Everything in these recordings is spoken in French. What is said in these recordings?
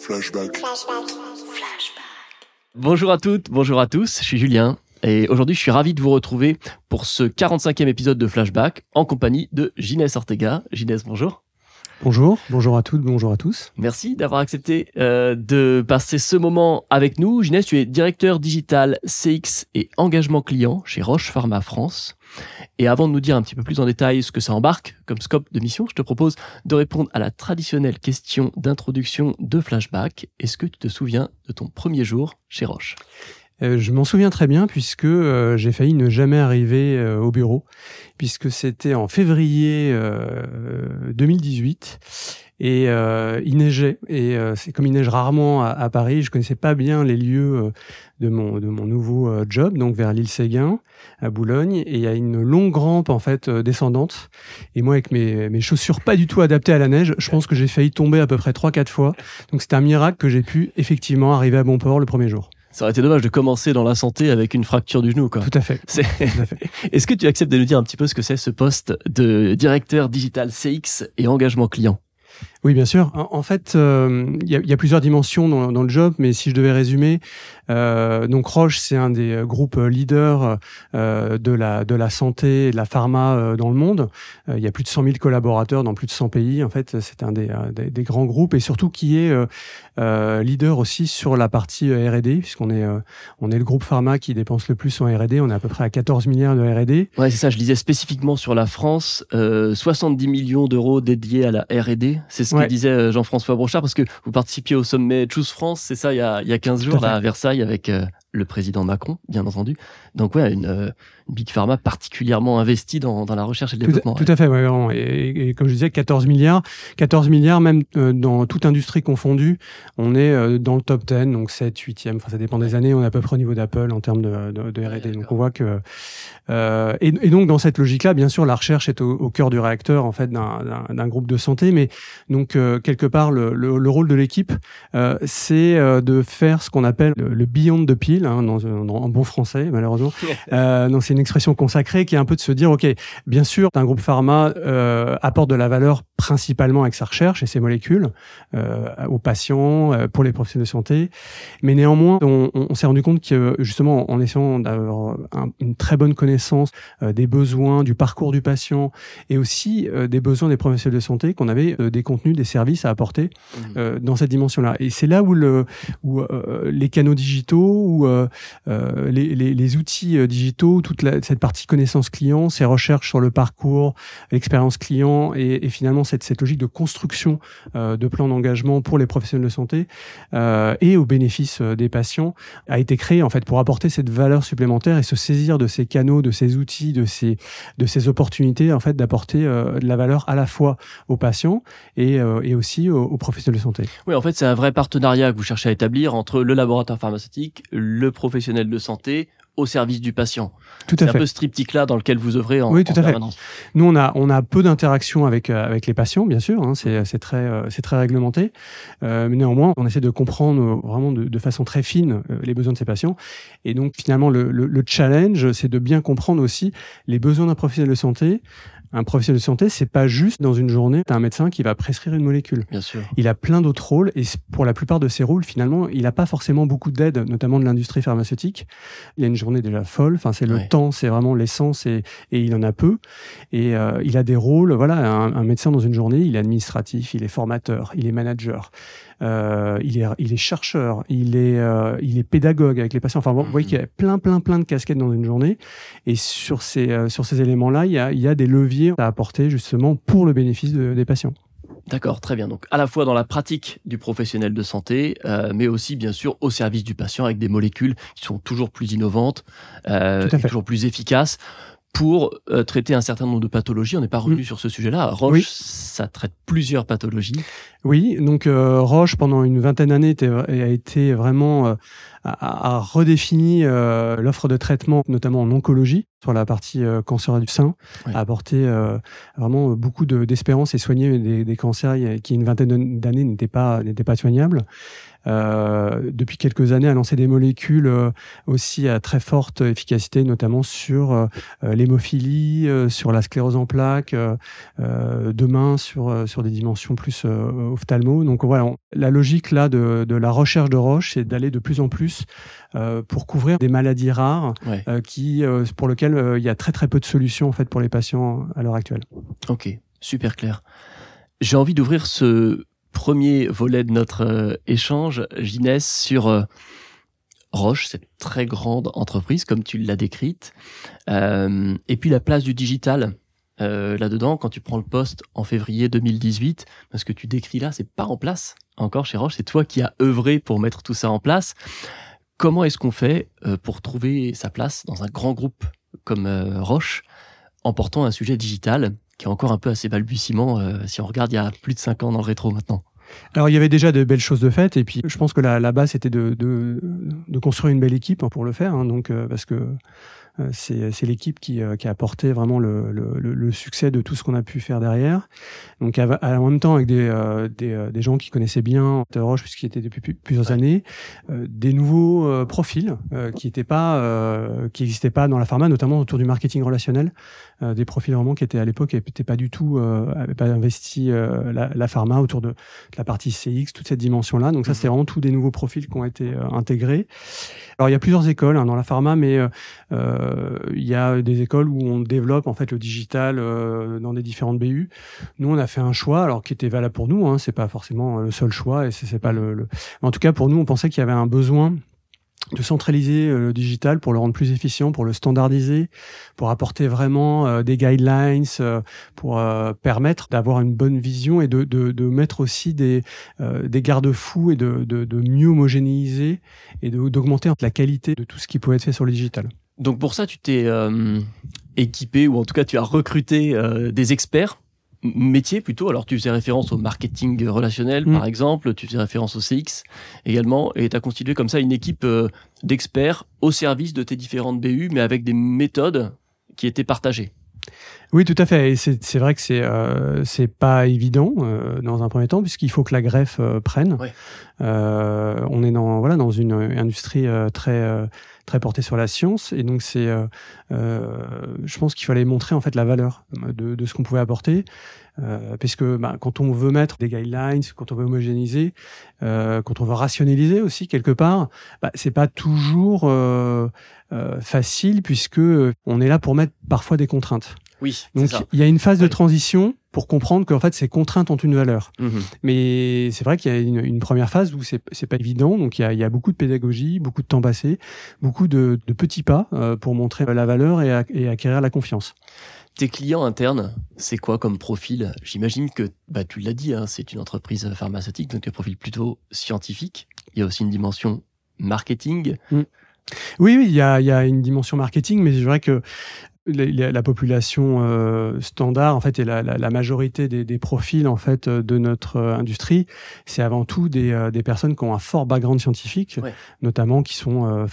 Flashback. Bonjour à toutes, bonjour à tous, je suis Julien et aujourd'hui je suis ravi de vous retrouver pour ce 45e épisode de Flashback en compagnie de Ginès Ortega. Ginès, bonjour. Bonjour, bonjour à toutes, bonjour à tous. Merci d'avoir accepté euh, de passer ce moment avec nous. Ginès, tu es directeur digital CX et engagement client chez Roche Pharma France. Et avant de nous dire un petit peu plus en détail ce que ça embarque comme scope de mission, je te propose de répondre à la traditionnelle question d'introduction de Flashback. Est-ce que tu te souviens de ton premier jour chez Roche? Je m'en souviens très bien puisque euh, j'ai failli ne jamais arriver euh, au bureau, puisque c'était en février 2018 et il neigeait et c'est comme il neige rarement à, Paris, je connaissais pas bien les lieux de mon de mon nouveau job, donc vers l'île Séguin à Boulogne et il y a une longue rampe en fait descendante et moi avec mes, mes chaussures pas du tout adaptées à la neige, je pense que j'ai failli tomber à peu près trois quatre fois. Donc c'était un miracle que j'ai pu effectivement arriver à bon port le premier jour. Ça aurait été dommage de commencer dans la santé avec une fracture du genou, quoi. Tout à fait. Est-ce que tu acceptes de nous dire un petit peu ce que c'est ce poste de directeur digital CX et engagement client? Oui, bien sûr. En, fait, euh, il y, a, plusieurs dimensions dans, le job, mais si je devais résumer, euh, donc Roche, c'est un des euh, groupes leaders de la de la santé et de la pharma dans le monde. Il y a plus de 100 000 collaborateurs dans plus de 100 pays. En fait, c'est un des, des, grands groupes et surtout qui est leader aussi sur la partie R&D, puisqu'on est est le groupe pharma qui dépense le plus en R&D. On est à peu près à 14 milliards de R&D. Ouais, c'est ça. Je disais spécifiquement sur la France, 70 millions d'euros dédiés à la R&D. C'est ce que disait euh, Jean-François Brochard, parce que vous participiez au sommet Choose France, c'est ça, il y a, il y a 15 jours, là, à Versailles, avec euh, le président Macron, bien entendu. Donc ouais, une, euh, une big pharma particulièrement investie dans, dans la recherche et le développement. Tout à fait, ouais, vraiment. Et, et, comme je disais, 14 milliards, 14 milliards même euh, dans toute industrie confondue, on est euh, dans le top 10, donc 7, 8e, enfin ça dépend des années, on est à peu près au niveau d'Apple en termes de, de, de R&D. donc on voit que euh, et, et, donc dans cette logique-là, bien sûr, la recherche est au, au cœur du réacteur en fait d'un groupe de santé, mais donc quelque part le, le, le, rôle de l'équipe, c'est de faire ce qu'on appelle le, le beyond the pill Hein, en bon français, malheureusement. euh, donc c'est une expression consacrée qui est un peu de se dire, ok, bien sûr, un groupe pharma euh, apporte de la valeur principalement avec sa recherche et ses molécules euh, aux patients, euh, pour les professionnels de santé, mais néanmoins, on, on s'est rendu compte que justement, en essayant d'avoir une très bonne connaissance des besoins, du parcours du patient et aussi des besoins des professionnels de santé, qu'on avait des contenus, des services à apporter mmh. dans cette dimension-là. Et c'est là où, le, où les canaux digitaux, euh, les, les, les, outils euh, digitaux, toute cette partie connaissance client, ces recherches sur le parcours, l'expérience client et, finalement cette, logique de construction de plans d'engagement pour les professionnels de santé et au bénéfice des patients a été créé en fait pour apporter cette valeur supplémentaire et se saisir de ces canaux, de ces outils, de ces de ces opportunités en fait d'apporter de la valeur à la fois aux patients et, et aussi aux, professionnels de santé. Oui, en fait, c'est un vrai partenariat que vous cherchez à établir entre le laboratoire pharmaceutique, professionnel de santé au service du patient. Tout à fait. C'est un peu ce triptyque-là dans lequel vous œuvrez en, oui, tout à permanence. Fait. Nous, on a on a peu d'interactions avec euh, avec les patients, bien sûr. Hein, c'est c'est très euh, c'est très réglementé, euh, mais néanmoins, on essaie de comprendre vraiment de, de façon très fine les besoins de ces patients. Et donc, finalement, le, le, le challenge, c'est de bien comprendre aussi les besoins d'un professionnel de santé un professionnel de santé, c'est pas juste dans une journée, tu as un médecin qui va prescrire une molécule. Bien sûr. Il a plein d'autres rôles et pour la plupart de ces rôles, finalement, il n'a pas forcément beaucoup d'aide, notamment de l'industrie pharmaceutique. Il a une journée déjà folle, enfin c'est le ouais. temps, c'est vraiment l'essence et, et, il en a peu. Et euh, il a des rôles, voilà, un, un, médecin dans une journée, il est administratif, il est formateur, il est manager. Euh, il est il est chercheur, il est euh, il est pédagogue avec les patients. Enfin, vous voyez qu'il y a plein plein plein de casquettes dans une journée. Et sur ces euh, sur ces éléments-là, il y a il y a des leviers à apporter justement pour le bénéfice de, des patients. D'accord, très bien. Donc à la fois dans la pratique du professionnel de santé, euh, mais aussi bien sûr au service du patient avec des molécules qui sont toujours plus innovantes, euh, toujours plus efficaces pour euh, traiter un certain nombre de pathologies. On n'est pas revenu mmh. sur ce sujet-là. Roche, oui. ça traite plusieurs pathologies. Oui, donc euh, Roche, pendant une vingtaine d'années, a été vraiment euh, a, a, redéfini euh, l'offre de traitement, notamment en oncologie, sur la partie euh, cancer du sein, oui. a apporté vraiment beaucoup d'espérance et soigné des, des, cancers qui, une vingtaine d'années, n'étaient pas n'étaient pas soignables. Depuis quelques années, a lancé des molécules aussi à très forte efficacité, notamment sur l'hémophilie, sur la sclérose en plaques, demain sur sur des dimensions plus ophtalmo. Donc voilà, la logique là de, de la recherche de Roche, c'est d'aller de plus en plus pour couvrir des maladies rares qui pour lesquelles il y a très très peu de solutions en fait pour les patients à l'heure actuelle. Ok, super clair. J'ai envie d'ouvrir ce premier volet de notre euh, échange, Ginès, sur euh, Roche, cette très grande entreprise, comme tu l'as décrite, euh, et puis la place du digital. là-dedans, quand tu prends le poste en février 2018, parce que tu décris là, c'est pas en place encore chez Roche, c'est toi qui as œuvré pour mettre tout ça en place. Comment est-ce qu'on fait pour trouver sa place dans un grand groupe comme Roche en portant un sujet digital qui est encore un peu assez balbutiement euh, si on regarde il y a plus de 5 ans dans le rétro maintenant. Alors il y avait déjà de belles choses de faites et puis je pense que la, base c'était de, construire une belle équipe pour le faire hein, donc euh, parce que c'est l'équipe qui, qui, a apporté vraiment le, le, le, succès de tout ce qu'on a pu faire derrière. Donc en même temps avec des, des, des, gens qui connaissaient bien Roche puisqu'il était depuis plusieurs années, des nouveaux profils qui n'étaient pas qui n'existaient pas dans la pharma, notamment autour du marketing relationnel. Euh, des profils vraiment qui étaient à l'époque n'étaient pas du tout euh, pas investi euh, la, la, pharma autour de, la partie CX, toute cette dimension-là. Donc ça, c'est mhm. vraiment tous des nouveaux profils qui ont été intégrés. Alors il y a plusieurs écoles hein, dans la pharma, mais il y a des écoles où on développe en fait le digital dans des différentes BU. Nous, on a fait un choix, alors qui était valable pour nous. Hein, c'est pas forcément le seul choix, et c'est pas le. En tout cas, pour nous, on pensait qu'il y avait un besoin de centraliser euh, le digital pour le rendre plus efficient, pour le standardiser, pour apporter vraiment euh, des guidelines, euh, pour permettre d'avoir une bonne vision et de, mettre aussi des, des garde-fous et de, de, mieux homogénéiser et d'augmenter la qualité de tout ce qui peut être fait sur le digital. Donc pour ça, tu t'es équipé ou en tout cas tu as recruté des experts métier plutôt. Alors tu faisais référence au marketing relationnel par mm. exemple, tu faisais référence au CX également, et tu as constitué comme ça une équipe euh, d'experts au service de tes différentes BU, mais avec des méthodes qui étaient partagées. Oui, tout à fait. Et c'est vrai que c'est euh, c'est pas évident euh, dans un premier temps puisqu'il faut que la greffe euh, prenne. Euh, on est dans voilà dans une industrie très très portée sur la science et donc c'est je pense qu'il fallait montrer en fait la valeur de, de ce qu'on pouvait apporter euh, puisque bah, quand on veut mettre des guidelines, quand on veut homogénéiser, euh, quand on veut rationaliser aussi quelque part, bah, c'est pas toujours euh, euh, facile puisque on est là pour mettre parfois des contraintes. Oui. Donc il y a une phase de transition pour comprendre qu'en fait ces contraintes ont une valeur. Mhm. Mais c'est vrai qu'il y a une, une, première phase où c'est c'est pas évident, donc il y a, il y a beaucoup de pédagogie, beaucoup de temps passé, beaucoup de, de petits pas euh, pour montrer la valeur et, et acquérir la confiance. Tes clients internes, c'est quoi comme profil? J'imagine que, bah, tu l'as dit, hein, c'est une entreprise pharmaceutique, donc un profil plutôt scientifique. Il y a aussi une dimension marketing. Mm. Oui, oui, il y a, il y a une dimension marketing, mais c'est vrai que la, la, population euh, standard en fait et la, la majorité des, des, profils en fait de notre euh, industrie c'est avant tout des, euh, des, personnes qui ont un fort background scientifique notamment qui sont,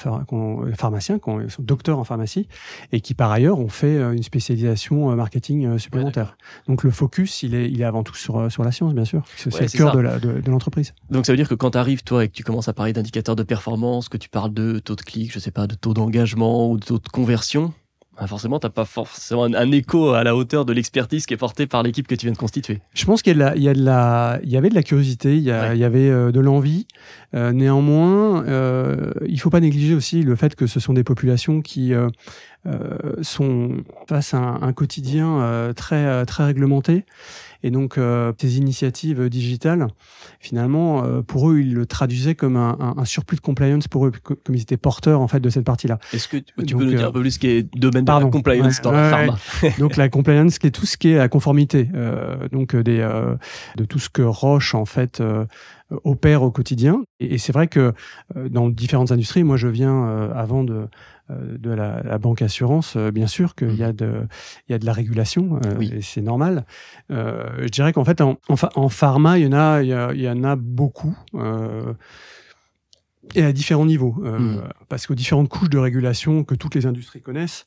pharmaciens qui, sont docteurs en pharmacie et qui par ailleurs ont fait une spécialisation marketing supplémentaire. Donc le focus il est, il est avant tout sur, sur la science bien sûr c'est le cœur de l'entreprise de, donc ça veut dire que quand tu arrives toi et que tu commences à parler d'indicateurs de performance que tu parles de taux de clic je sais pas de taux d'engagement ou de taux de conversion ah, forcément, t'as pas forcément un, écho à la hauteur de l'expertise qui est portée par l'équipe que tu viens de constituer. Je pense qu'il y, a de la, la, il y avait de la curiosité, il y, a, il y avait euh, de l'envie. Euh, néanmoins, euh, il faut pas négliger aussi le fait que ce sont des populations qui euh sont face à un, un quotidien très très réglementé et donc, euh, ces initiatives digitales, finalement, euh, pour eux, ils le traduisaient comme un, un, surplus de compliance pour eux, comme ils étaient porteurs en fait de cette partie-là. Est-ce que tu peux nous dire un peu plus ce qui est domaine de la compliance dans la pharma Donc la compliance, qui est tout ce qui est la conformité, euh, donc des de tout ce que Roche en fait opère au quotidien. Et, c'est vrai que dans différentes industries, moi je viens avant de euh, de la, banque assurance, euh, bien sûr qu'il y a mmh. de, il y a de la régulation, euh, et c'est normal. je dirais qu'en fait, en, en, pharma, il y en a, il y, en a beaucoup. et à différents niveaux, mmh. parce qu'aux différentes couches de régulation que toutes les industries connaissent,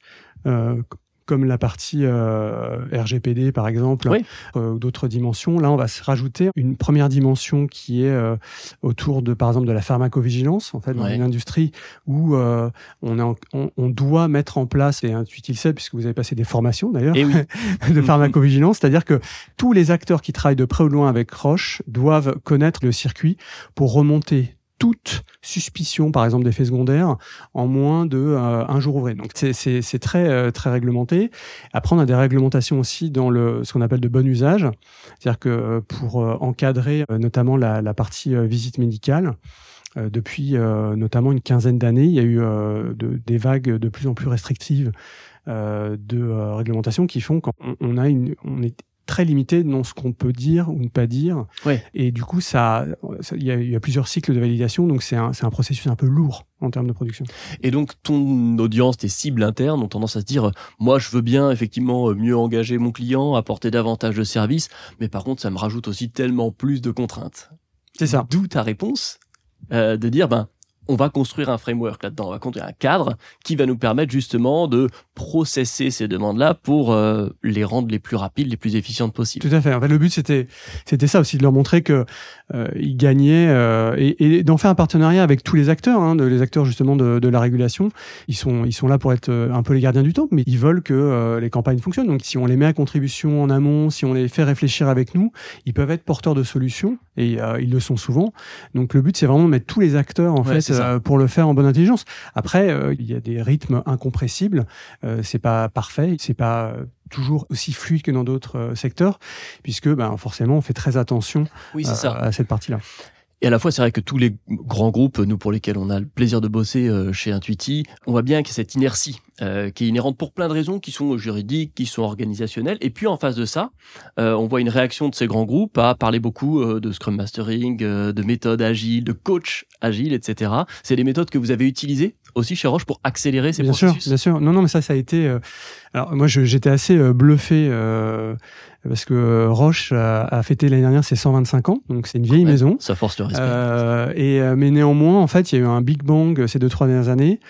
comme la partie euh, RGPD par exemple, Oui. euh, ou d'autres dimensions. Là, on va se rajouter une première dimension qui est euh, autour de, par exemple, de la pharmacovigilance, en fait, dans une industrie où euh, on, est en- on, on doit mettre en place, et Intuitil sait, puisque vous avez passé des formations d'ailleurs, oui. de pharmacovigilance, c'est-à-dire que tous les acteurs qui travaillent de près ou de loin avec Roche doivent connaître le circuit pour remonter toute suspicion, par exemple, d'effets secondaires en moins de euh, un jour ouvré. Donc c'est- très euh, très réglementé. Après, on a des réglementations aussi dans le ce qu'on appelle de bon usage, c'est-à-dire que euh, pour euh, encadrer euh, notamment la, la partie euh, visite médicale. depuis notamment une quinzaine d'années, il y a eu de- des vagues de plus en plus restrictives de réglementation qui font qu'on on a une, on est très limité dans ce qu'on peut dire ou ne pas dire. Ouais. Et du coup, ça, il y, a, il y a plusieurs cycles de validation, donc c'est un, c'est un processus un peu lourd en termes de production. Et donc, ton audience, tes cibles internes ont tendance à se dire, moi, je veux bien effectivement euh, mieux engager mon client, apporter davantage de services, mais par contre, ça me rajoute aussi tellement plus de contraintes. C'est ça. D'où ta réponse euh, de dire, ben, on va construire un framework là-dedans, on va construire un cadre qui va nous permettre justement de processer ces demandes-là pour euh, les rendre les plus rapides, les plus efficientes possibles. Tout à fait. En fait, le but c'était c'était ça aussi de leur montrer que euh, ils gagnaient euh, et, et d'en faire un partenariat avec tous les acteurs, hein, de, les acteurs justement de, de la régulation. Ils sont ils sont là pour être un peu les gardiens du temps, mais ils veulent que les campagnes fonctionnent. Donc si on les met à contribution en amont, si on les fait réfléchir avec nous, ils peuvent être porteurs de solutions et ils le sont souvent. Donc le but c'est vraiment de mettre tous les acteurs en Ouais, fait. Euh, pour le faire en bonne intelligence. Après euh, il y a des rythmes incompressibles. Euh, c'est pas parfait, c'est pas euh, toujours aussi fluide que dans d'autres secteurs, puisque ben, forcément on fait très attention Oui, à cette partie-là. Et à la fois, c'est vrai que tous les grands groupes, nous pour lesquels on a le plaisir de bosser euh, chez Intuiti, on voit bien qu'il y a cette inertie euh, qui est inhérente pour plein de raisons qui sont juridiques, qui sont organisationnelles. Et puis en face de ça, euh, on voit une réaction de ces grands groupes à parler beaucoup de Scrum Mastering, de méthodes agiles, de coach agile, etc. C'est des méthodes que vous avez utilisées aussi chez Roche pour accélérer ces bien sûr, processus. bien sûr. Non, non, mais ça, ça a été. Alors moi, j'étais assez bluffé parce que euh, Roche a, a fêté l'année dernière ses 125 ans, donc c'est une vieille Ouais, maison. Ça force le respect. Euh, et euh, mais néanmoins, en fait, il y a eu un big bang ces deux trois dernières années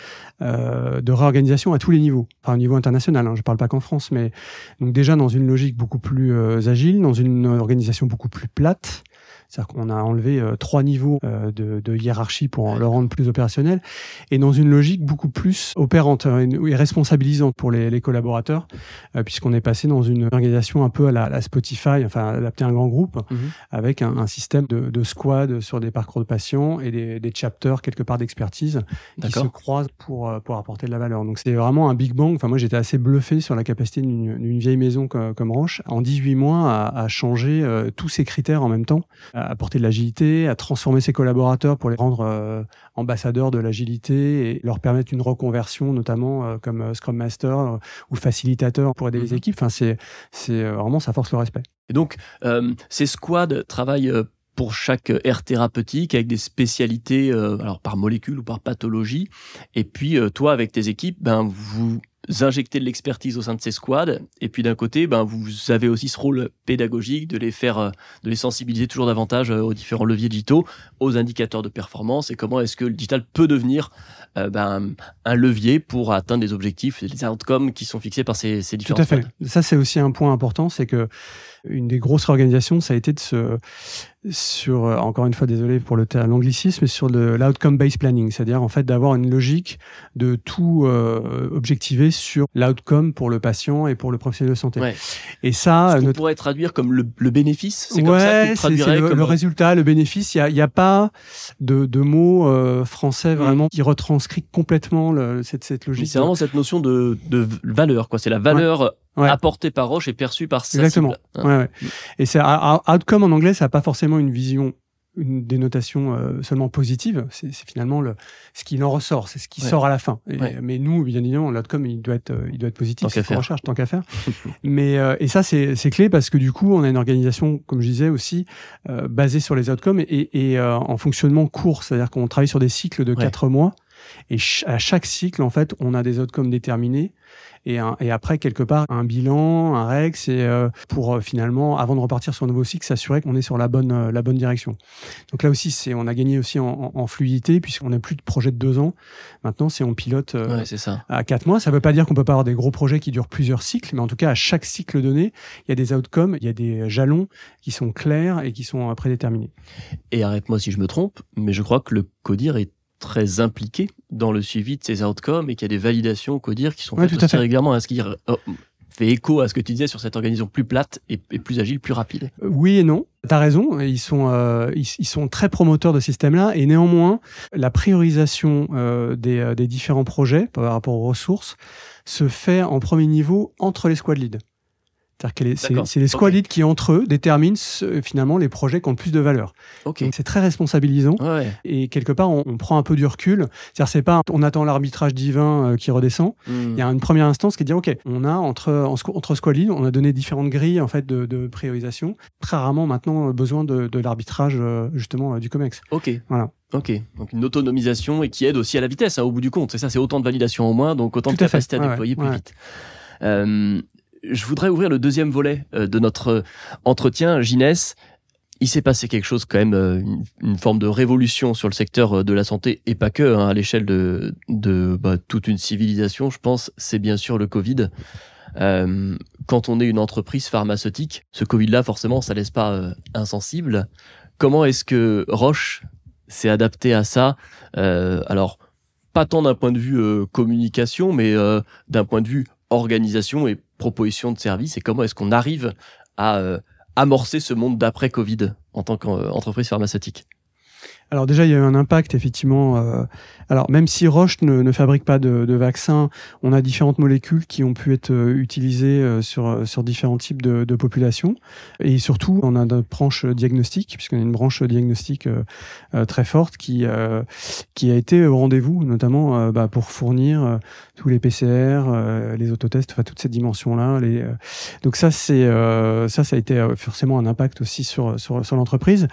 euh, de réorganisation à tous les niveaux, enfin au niveau international. Hein, je parle pas qu'en France, mais donc déjà dans une logique beaucoup plus agile, dans une organisation beaucoup plus plate. C'est-à-dire qu'on a enlevé euh, trois niveaux euh, de, de hiérarchie pour le rendre plus opérationnel, et dans une logique beaucoup plus opérante et responsabilisante pour les, les collaborateurs, euh, puisqu'on est passé dans une organisation un peu à la, Spotify, enfin adapté à un grand groupe, Mhm. avec un, un système de, de squad sur des parcours de patients et des, des chapters quelque part d'expertise qui se croisent pour, pour apporter de la valeur. Donc c'est vraiment un big bang. Enfin moi j'étais assez bluffé sur la capacité d'une vieille maison comme, comme Roche en 18 mois à, à changer euh, tous ces critères en même temps, à apporter de l'agilité, à transformer ses collaborateurs pour les rendre euh, ambassadeurs de l'agilité et leur permettre une reconversion notamment euh, comme euh, Scrum Master ou facilitateur pour aider les Mhm. équipes. Enfin c'est c'est vraiment ça force le respect. Et donc, ces squads travaillent pour chaque aire thérapeutique avec des spécialités, euh, alors par molécule ou par pathologie. Et puis, euh, toi, avec tes équipes, ben, vous injectez de l'expertise au sein de ces squads. Et puis, d'un côté, ben, vous avez aussi ce rôle pédagogique de les faire, euh, de les sensibiliser toujours davantage euh, aux différents leviers digitaux, aux indicateurs de performance et comment est-ce que le digital peut devenir euh, ben, un levier pour atteindre les objectifs et les outcomes qui sont fixés par ces, ces Tout différents à fait. squads? Ça, c'est aussi un point important, c'est que une des grosses réorganisations, ça a été de se, sur, euh, encore une fois, désolé pour le terme l'anglicisme, mais sur l'outcome-based planning, c'est-à-dire en fait d'avoir une logique de tout euh, objectiver sur l'outcome pour le patient et pour le professionnel de santé. Ouais. Et ça, Ce qu'on notre- pourrait traduire comme le, le bénéfice. C'est comme ça que ouais, tu le comme résultat, le bénéfice. Il y a, a pas de, de mots euh, français vraiment qui retranscrit complètement le, cette, cette logique. c'est vraiment cette notion de, de valeur, quoi. C'est la valeur Ouais. Apportée par Roche et perçue par sa Exactement. cible. Hein. Ouais, ouais. Et c'est out- outcome en anglais, ça n'a pas forcément une vision, une dénotation euh, seulement positive. C'est finalement le, ce qui en ressort, c'est ce qui Ouais. sort à la fin. Et- Ouais. Mais nous, bien évidemment, l'outcome, il doit être, il doit être positif. Tant c'est qu'on faire. recherche, tant qu'à faire. mais euh, et ça, c'est c'est clé parce que du coup, on a une organisation, comme je disais aussi, euh, basée sur les outcomes et, et euh, en fonctionnement court, c'est-à-dire qu'on travaille sur des cycles de Ouais. quatre mois. Et à chaque cycle, en fait, on a des outcomes déterminés et, et après quelque part un bilan, un règle, c'est euh, pour euh, finalement avant de repartir sur un nouveau cycle, s'assurer qu'on est sur la bonne euh, la bonne direction. Donc là aussi, c'est on a gagné aussi en, en, fluidité puisqu'on n'a plus de projet de deux ans. Maintenant, c'est on pilote ouais, ça. à quatre mois. Ça veut pas dire qu'on peut pas avoir des gros projets qui durent plusieurs cycles, mais en tout cas à chaque cycle donné, il y a des outcomes, il y a des jalons qui sont clairs et qui sont prédéterminés. Et arrête-moi si je me trompe, mais je crois que le CODIR est très impliqué dans le suivi de ces outcomes et qu'il y a des validations au CODIR qui sont faites aussi régulièrement. Est-ce qu'il oh, fait écho à ce que tu disais sur cette organisation plus plate et, plus agile, plus rapide? Euh, Oui et non. T'as raison, ils sont euh, ils, sont très promoteurs de ce système-là et néanmoins la priorisation euh, des, des différents projets par rapport aux ressources se fait en premier niveau entre les squad leads. C'est-à-dire que c'est les squad qui, entre eux, déterminent finalement les projets qui ont le plus de valeur. Okay. C'est très responsabilisant. Ouais. Et quelque part, on, on, prend un peu du recul. C'est-à-dire, c'est pas on attend l'arbitrage divin euh, qui redescend. Hmm. Il y a une première instance qui est de dire, OK, on a entre, entre squad on a donné différentes grilles en fait de, de priorisation. Très rarement maintenant euh, besoin de, de l'arbitrage euh, justement du COMEX. Ok. Voilà. Ok, donc une autonomisation et qui aide aussi à la vitesse, hein, au bout du compte. C'est ça, c'est autant de validation en moins, donc autant de capacité à, déployer plus vite. Euh, je voudrais ouvrir le deuxième volet euh, de notre euh, entretien. Ginès, il s'est passé quelque chose quand même, euh, une, forme de révolution sur le secteur de la santé et pas que, hein, à l'échelle de, bah, toute une civilisation, je pense, c'est bien sûr le Covid. Quand on est une entreprise pharmaceutique, ce Covid-là, forcément, ça laisse pas insensible. Comment est-ce que Roche s'est adapté à ça? Alors, pas tant d'un point de vue communication, mais d'un point de vue organisation et proposition de service et comment est-ce qu'on arrive à euh, amorcer ce monde d'après Covid en tant qu'entreprise pharmaceutique? Alors déjà, il y a eu un impact effectivement. Euh, alors même si Roche ne, ne fabrique pas de, de vaccins, on a différentes molécules qui ont pu être euh, utilisées euh, sur sur différents types de, de populations. Et surtout, on a notre branche diagnostique, puisqu'on a une branche diagnostique euh, très forte qui qui a été au rendez-vous, notamment bah, pour fournir tous les PCR, les autotests, enfin toutes ces dimensions là. Les, donc ça c'est ça ça a été forcément un impact aussi sur sur, sur l'entreprise.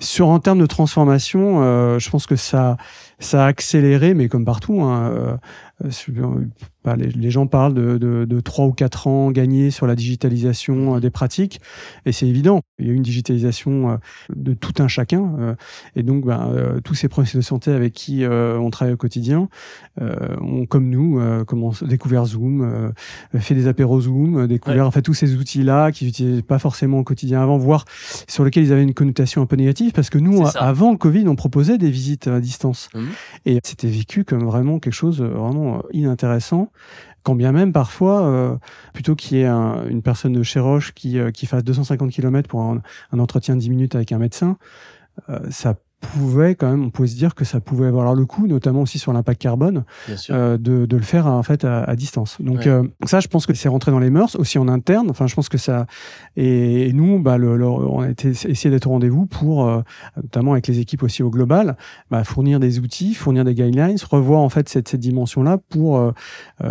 Sur en termes de transformation euh, je pense que ça, ça a accéléré, mais comme partout, hein, euh, euh, bah, les, gens parlent de, de, de 3 ou 4 ans gagnés sur la digitalisation des pratiques, et c'est évident. Il y a une digitalisation de tout un chacun, et donc bah, tous ces professionnels de santé avec qui on travaille au quotidien, ont, comme nous, commencé, découvert Zoom, fait des apéros Zoom, découvert en fait tous ces outils-là qu'ils n'utilisaient pas forcément au quotidien avant, voire sur lesquels ils avaient une connotation un peu négative, parce que nous, avant le Covid, on proposait des visites à distance. Mmh. Et c'était vécu comme vraiment quelque chose vraiment inintéressant. Quand bien même parfois, euh, plutôt qu'il y ait une personne de chez Roche qui, euh, qui fasse 250 km pour un, un, entretien de 10 minutes avec un médecin, euh, ça pouvait quand même, on pouvait se dire que ça pouvait avoir le coup, notamment aussi sur l'impact carbone, euh, de, de, le faire en fait à, à distance. Donc euh, ça, je pense que c'est rentré dans les mœurs, aussi en interne. Enfin, je pense que ça et, nous, bah, le, on a été, essayé d'être au rendez-vous pour, euh, notamment avec les équipes aussi au global, bah, fournir des outils, fournir des guidelines, revoir en fait cette, cette dimension-là pour,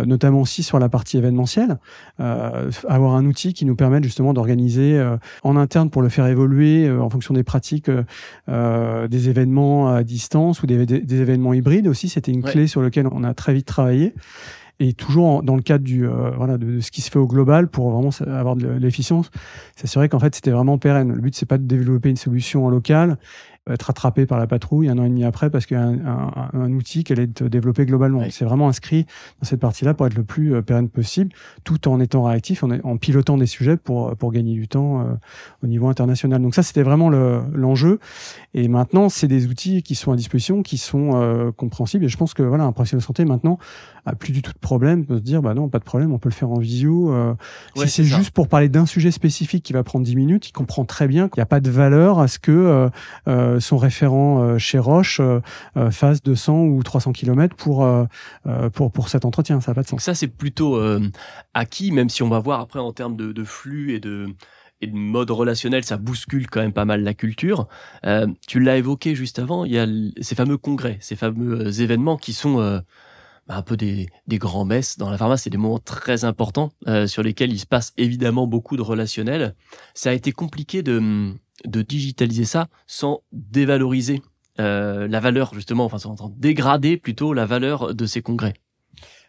notamment aussi sur la partie événementielle, avoir un outil qui nous permette justement d'organiser en interne pour le faire évoluer en fonction des pratiques des événements à distance ou des, des, événements hybrides aussi. C'était une clé sur laquelle on a très vite travaillé. Et toujours dans le cadre du euh, voilà de, ce qui se fait au global pour vraiment avoir de l'efficience, s'assurer qu'en fait c'était vraiment pérenne. Le but c'est pas de développer une solution en local être rattrapé par la patrouille un an et demi après parce qu'il y a un, un, outil qu'elle est développé globalement. C'est vraiment inscrit dans cette partie-là pour être le plus euh, pérenne possible, tout en étant réactif, en, en pilotant des sujets pour pour gagner du temps euh, au niveau international. Donc ça, c'était vraiment l'enjeu. et maintenant, c'est des outils qui sont à disposition, qui sont euh, compréhensibles. Et je pense que voilà, un professionnel de santé maintenant a plus du tout de problème, peut se dire bah non, pas de problème, on peut le faire en visio. si c'est juste pour parler d'un sujet spécifique qui va prendre 10 minutes, il comprend très bien qu'il n'y a pas de valeur à ce que euh, son référent euh, chez Roche euh, fasse 200 ou 300 km pour, pour, pour cet entretien. Ça n'a pas de sens. ça, c'est plutôt acquis, même si on va voir après en termes de, flux et de et de mode relationnel, ça bouscule quand même pas mal la culture. Euh, tu l'as évoqué juste avant, il y a ces fameux congrès, ces fameux événements qui sont euh, bah, un peu des, des grands messes dans la pharmacie, c'est des moments très importants euh, sur lesquels il se passe évidemment beaucoup de relationnel. Ça a été compliqué de, de digitaliser ça sans dévaloriser la valeur justement, enfin, de dégrader plutôt la valeur de ces congrès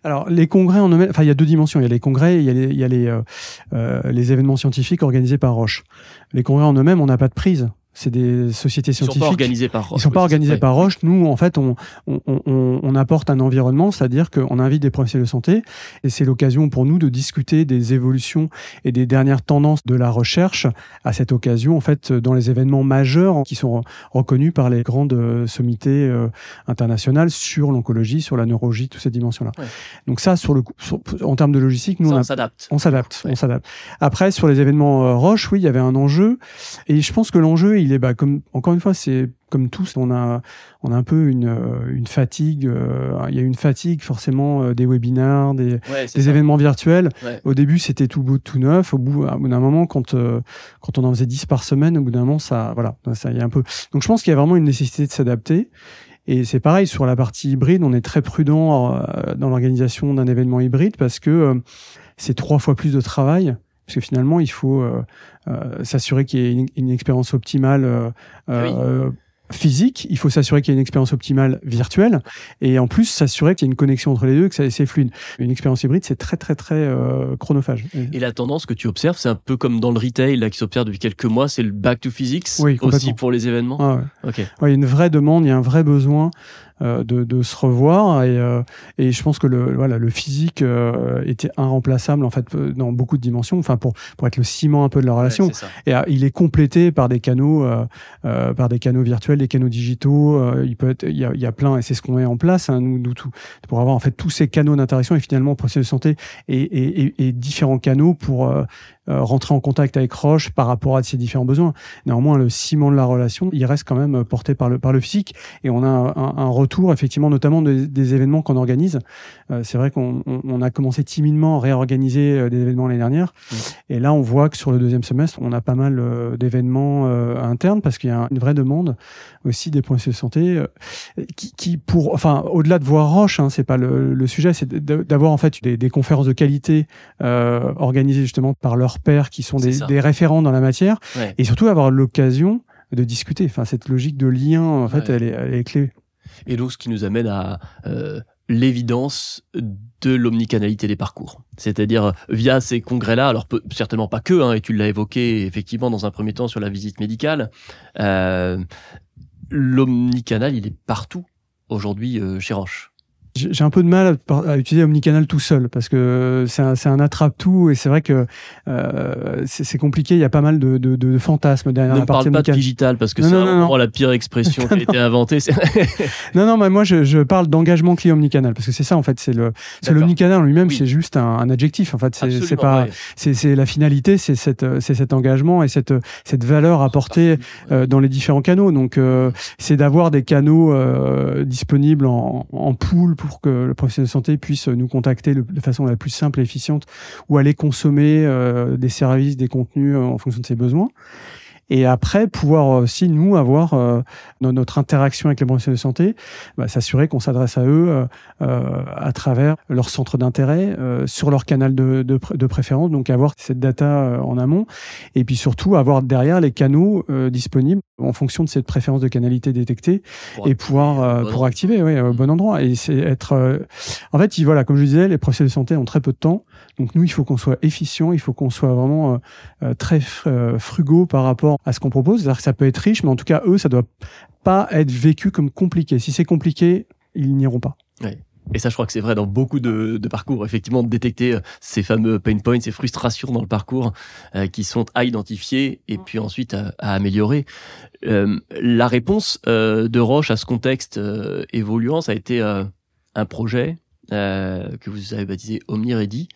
alors les congrès en eux-mêmes, enfin il y a deux dimensions. Il y a les congrès, il y a il y a les, euh, les événements scientifiques organisés par Roche. Les congrès en eux-mêmes, on n'a pas de prise c'est des sociétés scientifiques. Ils sont pas organisés par Roche. Ils sont pas organisés par Roche. Nous, en fait, on, on, on, on apporte un environnement, c'est-à-dire qu'on invite des professionnels de santé et c'est l'occasion pour nous de discuter des évolutions et des dernières tendances de la recherche à cette occasion, en fait, dans les événements majeurs qui sont reconnus par les grandes euh, sommités euh, internationales sur l'oncologie, sur la neurologie, toutes ces dimensions-là. Donc ça, sur le en termes de logistique, nous, on, s'adapte. On s'adapte. On s'adapte. Après, sur les événements euh, Roche, oui, il y avait un enjeu et je pense que l'enjeu, il est bah, comme encore une fois, c'est comme tous, on a on a un peu une euh, une fatigue. Euh, il y a une fatigue forcément euh, des webinars, des, des événements virtuels. Au début, c'était tout beau, tout neuf. Au bout, bout d'un moment, quand quand on en faisait 10 par semaine, au bout d'un moment, ça voilà, ça y est un peu. Donc, je pense qu'il y a vraiment une nécessité de s'adapter. Et c'est pareil sur la partie hybride, on est très prudent dans l'organisation d'un événement hybride parce que c'est trois fois plus de travail parce que finalement, il faut euh, euh, s'assurer qu'il y ait une, expérience optimale euh, euh physique, il faut s'assurer qu'il y ait une expérience optimale virtuelle, et en plus s'assurer qu'il y ait une connexion entre les deux, que c'est fluide. Une expérience hybride, c'est très très très euh, chronophage. Et la tendance que tu observes, c'est un peu comme dans le retail là, qui s'observe depuis quelques mois, c'est le back to physics oui, aussi pour les événements. Ah ouais. Okay. Ouais, il y a une vraie demande, il y a un vrai besoin de, de, se revoir. Et, euh, et je pense que le voilà le physique euh, était irremplaçable en fait dans beaucoup de dimensions enfin pour pour être le ciment un peu de la relation. et il est complété par des canaux par des canaux virtuels des canaux digitaux il peut être il y a, il y a plein et c'est ce qu'on met en place hein, nous, nous tout pour avoir en fait tous ces canaux d'interaction et finalement processus de santé et, et, et, différents canaux pour rentrer en contact avec Roche par rapport à ces différents besoins. Néanmoins, le ciment de la relation, il reste quand même porté par le par le physique et on a un, un, retour, effectivement, notamment des événements qu'on organise. Euh, c'est vrai qu'on on, a commencé timidement à réorganiser euh, des événements l'année dernière. Mmh. Et là, on voit que sur le deuxième semestre, on a pas mal euh, d'événements internes parce qu'il y a une vraie demande aussi des professionnels de santé qui, qui, pour, enfin, au-delà de voir Roche, hein, c'est pas le, le sujet, c'est d'avoir en fait des, des, conférences de qualité organisées justement par leurs pairs qui sont des, des référents dans la matière et surtout avoir l'occasion de discuter. Enfin, cette logique de lien, en fait, elle, est, elle est clé. Et donc, ce qui nous amène à euh, l'évidence de l'omnicanalité des parcours. C'est-à-dire, euh, via ces congrès-là, alors certainement pas que, hein, et tu l'as évoqué effectivement dans un premier temps sur la visite médicale, euh, l'omnicanal, il est partout aujourd'hui euh, chez Roche j'ai un peu de mal à, utiliser Omnicanal tout seul parce que c'est un, un attrape-tout et c'est vrai que euh, c'est compliqué. Il y a pas mal de, de, de fantasmes derrière ne la partie parle pas de digital parce que c'est vraiment la pire expression qui a été inventée. non, non, mais moi je, je parle d'engagement client Omnicanal parce que c'est ça en fait. C'est le l'Omnicanal en lui-même, c'est juste un, un, adjectif. En fait, c'est pas, c'est la finalité, c'est cet engagement et cette cette valeur apportée euh, dans les différents canaux. Donc euh, c'est d'avoir des canaux disponibles en, en pool pour pour que le professionnel de santé puisse nous contacter de façon la plus simple et efficiente ou aller consommer euh, des services, des contenus euh, en fonction de ses besoins. Et après pouvoir aussi nous avoir euh, dans notre interaction avec les professionnels de santé, bah, s'assurer qu'on s'adresse à eux euh, euh, à travers leur centre d'intérêt, euh, sur leur canal de, de, préférence, donc avoir cette data euh, en amont, et puis surtout avoir derrière les canaux disponibles en fonction de cette préférence de canalité détectée et pouvoir pour activer oui, au bon endroit et c'est être en fait voilà comme je disais les professionnels de santé ont très peu de temps donc nous il faut qu'on soit efficient il faut qu'on soit vraiment très frugaux par rapport à ce qu'on propose. C'est-à-dire que ça peut être riche, mais en tout cas, eux, ça doit pas être vécu comme compliqué. Si c'est compliqué, ils n'iront pas. Et ça, je crois que c'est vrai dans beaucoup de, parcours, effectivement, de détecter euh, ces fameux pain points, ces frustrations dans le parcours euh, qui sont à identifier et puis ensuite à, améliorer. Euh, la réponse de Roche à ce contexte évoluant, ça a été un projet que vous avez baptisé OmniReady,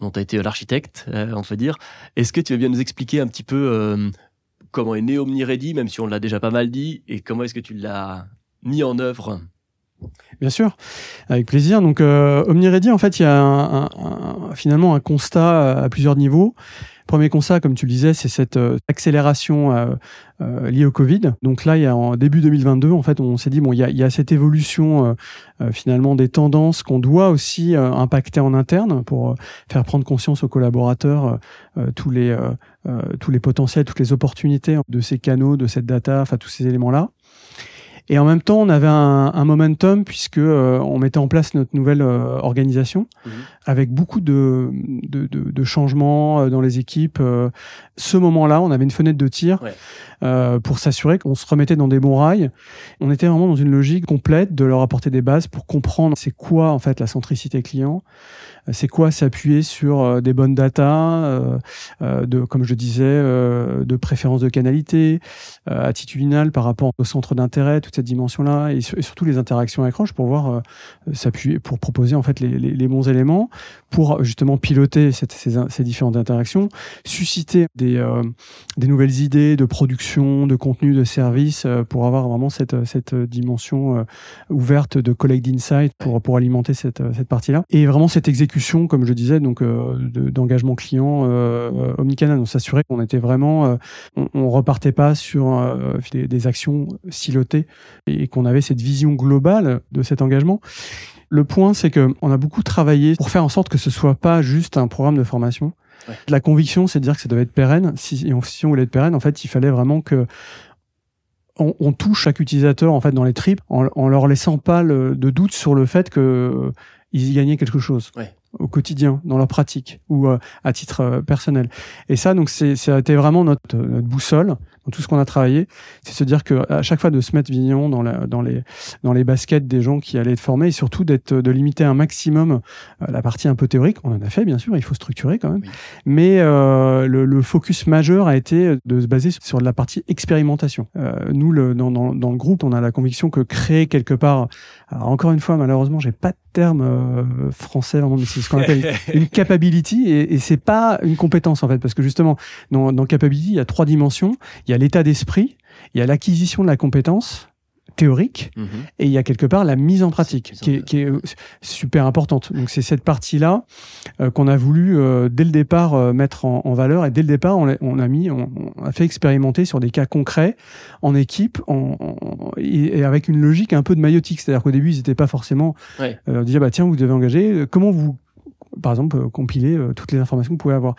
dont tu as été l'architecte, on peut dire. Est-ce que tu veux bien nous expliquer un petit peu comment est né OmniReady, même si on l'a déjà pas mal dit, et comment est-ce que tu l'as mis en œuvre? Bien sûr, avec plaisir. Donc euh, OmniReady, en fait, il y a un, finalement un constat à plusieurs niveaux. Premier constat, comme tu le disais, c'est cette euh, accélération euh, euh, liée au Covid. Donc là, il y a en début 2022, en fait, on s'est dit bon, il y a, il y a cette évolution finalement des tendances qu'on doit aussi impacter en interne pour faire prendre conscience aux collaborateurs tous les tous les potentiels, toutes les opportunités de ces canaux, de cette data, enfin tous ces éléments là. Et en même temps, on avait un, un momentum puisque euh, on mettait en place notre nouvelle euh, organisation Mhm. avec beaucoup de, de, de, de changements euh, dans les équipes. Euh, ce moment-là, on avait une fenêtre de tir Ouais. euh, pour s'assurer qu'on se remettait dans des bons rails. On était vraiment dans une logique complète de leur apporter des bases pour comprendre c'est quoi en fait la centricité client, c'est quoi s'appuyer sur euh, des bonnes data, euh, euh, de comme je disais, de préférence de canalité, attitudinale par rapport au centre d'intérêt, toute cette dimension-là, et, sur- et surtout les interactions avec Roche pour voir s'appuyer, pour proposer en fait les, bons éléments, pour justement piloter ces, différentes interactions, susciter des, des nouvelles idées de production, de contenu, de service, pour avoir vraiment cette, cette dimension ouverte de collecte d'insight pour, pour alimenter cette, cette partie-là. Et vraiment cette exécution, comme je disais, donc euh, de- d'engagement client euh, euh, omnicanal. On s'assurait qu'on était vraiment, on, on repartait pas sur des, des actions silotées et qu'on avait cette vision globale de cet engagement. Le point, c'est que on a beaucoup travaillé pour faire en sorte que ce soit pas juste un programme de formation. Ouais. La conviction, c'est de dire que ça devait être pérenne. Si, on- si on voulait être pérenne, en fait, il fallait vraiment que on, on touche chaque utilisateur en fait dans les tripes en, en leur laissant pas le, de doute sur le fait que euh, ils y gagnaient quelque chose Ouais. Au quotidien dans leur pratique ou euh, à titre euh, personnel. Et ça donc c'est ça a été vraiment notre, notre boussole dans tout ce qu'on a travaillé, c'est se dire que à chaque fois de se mettre vignon dans la, dans les dans les baskets des gens qui allaient être formés et surtout d'être de limiter un maximum euh, la partie un peu théorique. On en a fait bien sûr, il faut structurer quand même, Oui. mais euh, le, le focus majeur a été de se baser sur la partie expérimentation. Euh, nous le, dans, dans, dans le groupe, on a la conviction que créer quelque part, alors encore une fois malheureusement j'ai pas terme euh, français vraiment, mais c'est ce qu'on appelle une capability et, et c'est pas une compétence en fait parce que justement dans, dans capability il y a trois dimensions. Il y a l'état d'esprit il y a l'acquisition de la compétence théorique Mhm. et il y a quelque part la mise en pratique qui est, qui est euh, super importante donc c'est cette partie là qu'on a voulu euh, dès le départ euh, mettre en, en valeur et dès le départ on, l'a- on a mis on, on a fait expérimenter sur des cas concrets en équipe en, en- et, avec une logique un peu de maïotique c'est-à-dire qu'au début ils n'étaient pas forcément Ouais. euh, bah tiens vous devez engager euh, comment vous par exemple euh, compiler euh, toutes les informations que vous pouvez avoir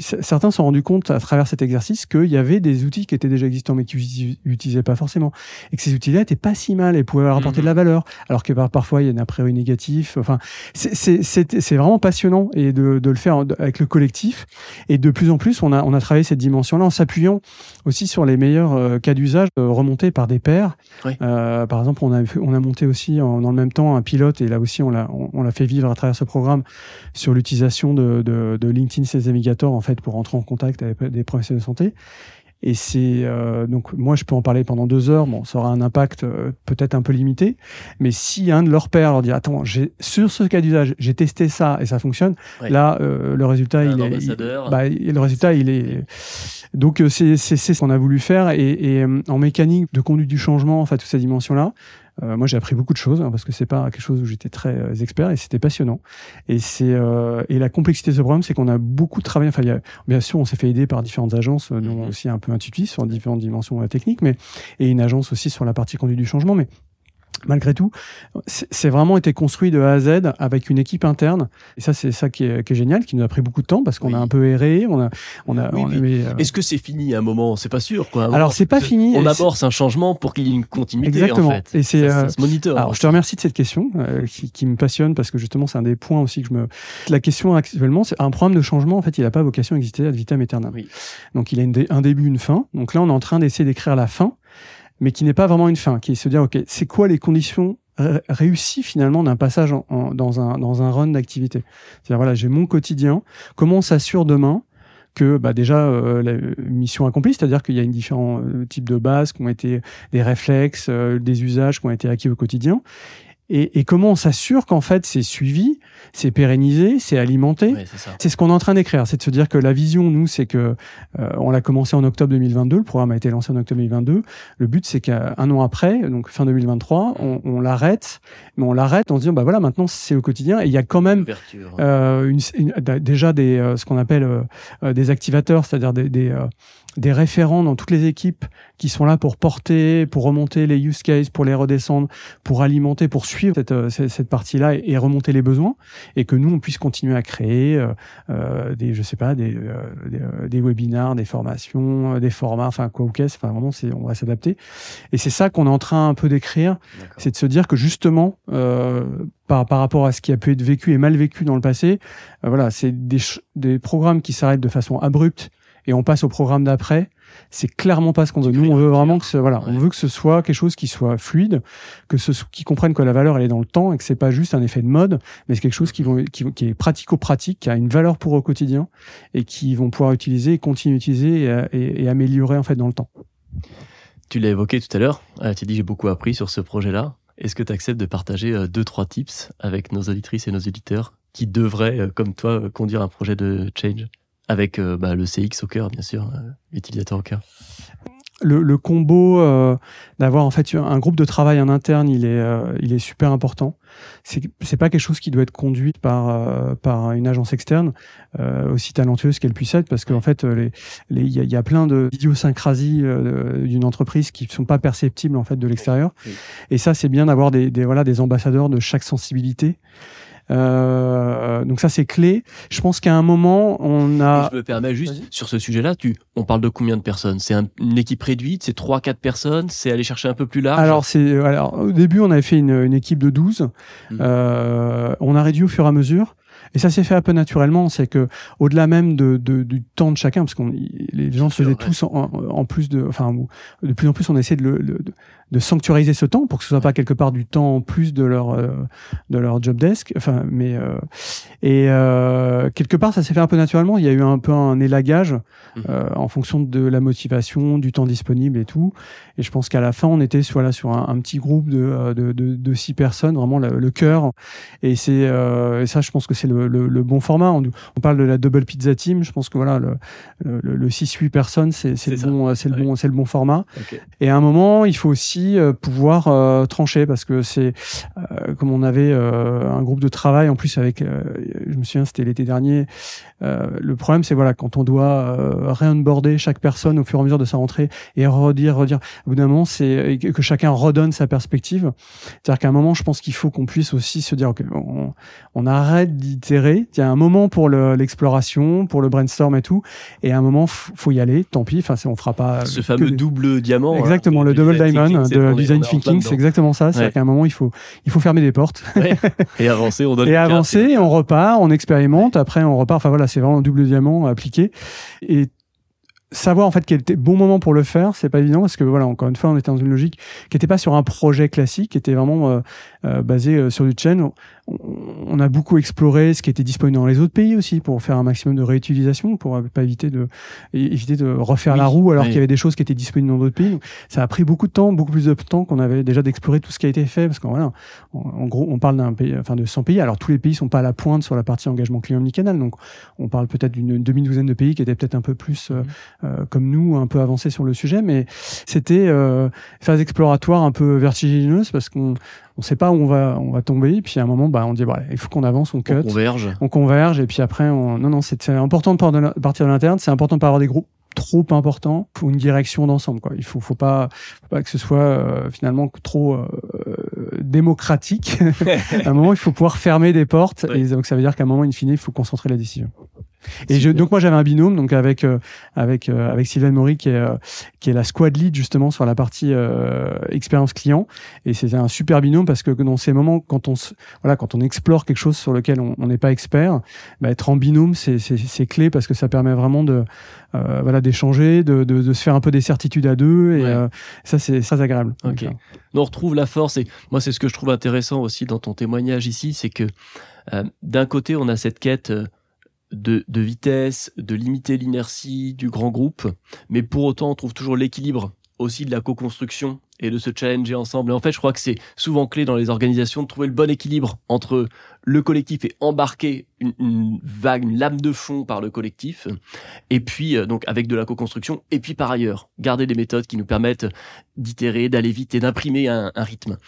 certains se sont rendus compte à travers cet exercice qu'il y avait des outils qui étaient déjà existants mais qui n'utilisaient pas forcément. Et que ces outils-là étaient pas si mal et pouvaient leur apporter Mhm. de la valeur. Alors que par, parfois il y a un a priori négatif. Enfin c'est- vraiment passionnant et de, de le faire avec le collectif. Et de plus en plus on a on a travaillé cette dimension là en s'appuyant aussi sur les meilleurs euh, cas d'usage remontés par des pairs. Oui. euh, par exemple, on a, on a monté aussi en- dans le même temps un pilote et là aussi on l'a on, on l'a fait vivre à travers ce programme sur l'utilisation de, de, de LinkedIn Sales Navigator en fait pour entrer en contact avec des professionnels de santé. Et c'est euh, donc moi je peux en parler pendant deux heures. Bon, ça aura un impact euh, peut-être un peu limité, mais si un de leurs pairs leur dit attends, j'ai sur ce cas d'usage, j'ai testé ça et ça fonctionne, Ouais. là euh, le résultat il est il- bah, le résultat il est donc c'est c'est ce qu'on a voulu faire et, et en mécanique de conduite du changement, enfin toutes ces dimensions là. Euh, moi, j'ai appris beaucoup de choses hein, parce que c'est pas quelque chose où j'étais très euh, expert et c'était passionnant. Et c'est euh, et la complexité de ce programme, c'est qu'on a beaucoup travaillé. Enfin, y a, bien sûr, on s'est fait aider par différentes agences, euh, dont Mhm. aussi un peu intuitif sur différentes dimensions techniques, mais et une agence aussi sur la partie conduite du changement. Mais malgré tout, c'est vraiment été construit de A à Z avec une équipe interne. Et ça, c'est ça qui est, qui est génial, qui nous a pris beaucoup de temps parce qu'on Oui. a un peu erré, on a, on a, Oui, euh, Est-ce que c'est fini à un moment? C'est pas sûr, quoi. Alors c'est pas fini. On amorce un changement pour qu'il y ait une continuité. Exactement. En fait. Et c'est, euh, monitore. Alors, je te remercie de cette question euh, qui, qui me passionne parce que justement, c'est un des points aussi que je me. La question actuellement, c'est un programme de changement. En fait, il n'a pas vocation à exister ad vitam aeternam. Oui. Donc, il a une dé- un début, une fin. Donc là, on est en train d'essayer d'écrire la fin, mais qui n'est pas vraiment une fin, qui est se dire, ok, c'est quoi les conditions ré- réussies finalement d'un passage en- en- dans un dans un run d'activité? C'est-à-dire voilà, j'ai mon quotidien. Comment on s'assure demain que bah déjà euh, la mission accomplie, c'est-à-dire qu'il y a une différents euh, types de bases qui ont été des réflexes, euh, des usages qui ont été acquis au quotidien? Et, et comment on s'assure qu'en fait c'est suivi, c'est pérennisé, c'est alimenté. Ouais, c'est ce qu'on est en train d'écrire, c'est de se dire que la vision, nous, c'est que euh, on l'a commencé en octobre 2022, le programme a été lancé en octobre 2022. Le but, c'est qu'un an après, donc fin 2023, on, on l'arrête, mais on l'arrête en se disant, bah voilà, maintenant c'est au quotidien. Et il y a quand même euh, une, déjà des, euh, ce qu'on appelle euh, euh, des activateurs, c'est-à-dire des, des, euh, des référents dans toutes les équipes qui sont là pour porter, pour remonter les use cases, pour les redescendre, pour alimenter, pour suivre cette, euh, cette, partie-là et, remonter les besoins. Et que nous on puisse continuer à créer euh, euh, des je sais pas des euh, des, euh, des webinars, des formations, des formats, enfin quoi ou qu'est-ce, enfin vraiment c'est on va s'adapter. Et c'est ça qu'on est en train un peu d'écrire, c'est de se dire que justement euh, par, par rapport à ce qui a pu être vécu et mal vécu dans le passé, euh, voilà, c'est des, des programmes qui s'arrêtent de façon abrupte et on passe au programme d'après. C'est clairement pas ce qu'on veut. Nous, on veut vraiment que ce, voilà, on veut que ce soit quelque chose qui soit fluide, que ce, qui comprenne que la valeur elle est dans le temps et que c'est pas juste un effet de mode, mais c'est quelque chose qui, vont, qui, qui est pratico-pratique, qui a une valeur pour au quotidien et qui vont pouvoir utiliser et continuer à utiliser et, et- et améliorer en fait dans le temps. Tu l'as évoqué tout à l'heure. euh, tu dis j'ai beaucoup appris sur ce projet-là. Est-ce que tu acceptes de partager euh, deux trois tips avec nos auditrices et nos auditeurs qui devraient, euh, comme toi, conduire un projet de change? Avec euh, bah, le CX au cœur, bien sûr, euh, l'utilisateur au cœur. le, le combo euh, d'avoir en fait un groupe de travail en interne, il est, euh, il est super important. C'est c'est pas quelque chose qui doit être conduit par euh, par une agence externe euh, aussi talentueuse qu'elle puisse être, parce qu'en fait, les les- il y, a, y a plein de idiosyncrasies euh, d'une entreprise qui sont pas perceptibles en fait de l'extérieur. Et ça, c'est bien d'avoir des, des voilà des ambassadeurs de chaque sensibilité. Euh, donc ça c'est clé. Je pense qu'à un moment on a Et je me permets juste, sur ce sujet-là, tu, on parle de combien de personnes? C'est un- une équipe réduite, c'est 3-4 personnes, c'est aller chercher un peu plus large? Alors, c'est, alors, au début, on avait fait une, une équipe de 12. Mhm. Euh, on a réduit au fur et à mesure. Et ça s'est fait un peu naturellement. C'est que, au-delà même de, de- du temps de chacun, parce qu'on, les gens sûr, faisaient tous en, en plus de, enfin, de plus en plus, on essaie de, le, le- de, de sanctuariser ce temps pour que ce soit pas quelque part du temps en plus de leur, euh, de leur job desk. Enfin, mais, euh, et, euh, quelque part, ça s'est fait un peu naturellement. Il y a eu un peu un élagage, Mhm. euh, en fonction de la motivation, du temps disponible et tout. Et je pense qu'à la fin, on était sur, voilà, sur un, un petit groupe de, euh, de, de, de six personnes, vraiment le, le cœur. Et c'est euh, et ça, je pense que c'est le, le, le bon format. On, on parle de la double pizza team. Je pense que voilà, le, le, le 6-8 personnes, c'est c'est le bon, c'est le bon, c'est le bon format. Et à un moment, il faut aussi euh, pouvoir euh, trancher parce que c'est euh, comme on avait euh, un groupe de travail en plus avec, je me souviens, c'était l'été dernier. le problème, c'est voilà quand on doit euh, réonboarder chaque personne au fur et à mesure de sa rentrée et redire, redire. Au bout d'un moment, c'est que chacun redonne sa perspective. C'est-à-dire qu'à un moment, je pense qu'il faut qu'on puisse aussi se dire, ok, on, on arrête d'itérer. Il y a un moment pour le- l'exploration, pour le brainstorm et tout, et à un moment, faut y aller. Tant pis. Enfin, on fera pas Ce fameux des- double diamant. Exactement, le double diamond de design thinking, c'est exactement ça. C'est-à-dire Ouais. qu'à un moment, il faut, il faut fermer des portes Et avancer, on donne et avancer. On repart, on expérimente. Après, on repart. Enfin voilà, c'est vraiment un double diamant appliqué. Et savoir en fait quel était le bon moment pour le faire, c'est pas évident parce que voilà, encore une fois, on était dans une logique qui n'était pas sur un projet classique, qui était vraiment euh, euh, basé euh, sur du chain. On, on a beaucoup exploré ce qui était disponible dans les autres pays aussi pour faire un maximum de réutilisation, pour euh, pas éviter de éviter de refaire Oui, la roue alors oui. qu'il y avait des choses qui étaient disponibles dans d'autres pays. Donc, ça a pris beaucoup de temps, beaucoup plus de temps qu'on avait déjà d'explorer tout ce qui a été fait parce qu'en voilà, en, en gros, on parle d'un pays, enfin de 100 pays. Alors tous les pays sont pas à la pointe sur la partie engagement client omnicanal, donc on parle peut-être d'une demi-douzaine de pays qui étaient peut-être un peu plus euh, euh, comme nous, un peu avancés sur le sujet, mais c'était euh, phase exploratoire un peu vertigineuse parce qu'on on sait pas où on va on va tomber. Puis à un moment, bah on dit voilà, il faut qu'on avance, on cut On converge. on converge et puis après on... non non c'est important de par- de partir de l'interne c'est important de pas avoir des groupes trop importants faut une direction d'ensemble quoi il faut faut pas faut pas que ce soit euh, finalement trop euh, démocratique à un moment il faut pouvoir fermer des portes et donc ça veut dire qu'à un moment in fine il faut concentrer la décision et je, donc moi j'avais un binôme donc avec euh, avec euh, avec Sylvain Maury qui est euh, qui est la squad lead justement sur la partie euh, expérience client et c'était un super binôme parce que dans ces moments quand on se, voilà quand on explore quelque chose sur lequel on n'est pas expert bah, être en binôme c'est c'est c'est clé parce que ça permet vraiment de euh, voilà d'échanger de, de de se faire un peu des certitudes à deux et Ouais. euh, ça c'est très agréable Ok. Donc, on retrouve la force et moi c'est ce que je trouve intéressant aussi dans ton témoignage ici, c'est que euh, d'un côté on a cette quête euh, de, de vitesse, de limiter l'inertie du grand groupe, mais pour autant on trouve toujours l'équilibre aussi de la co-construction et de se challenger ensemble. Et en fait, je crois que c'est souvent clé dans les organisations de trouver le bon équilibre entre le collectif et embarquer une, vague, une lame de fond par le collectif, et puis euh, donc avec de la co-construction, et puis par ailleurs garder des méthodes qui nous permettent d'itérer, d'aller vite et d'imprimer un rythme.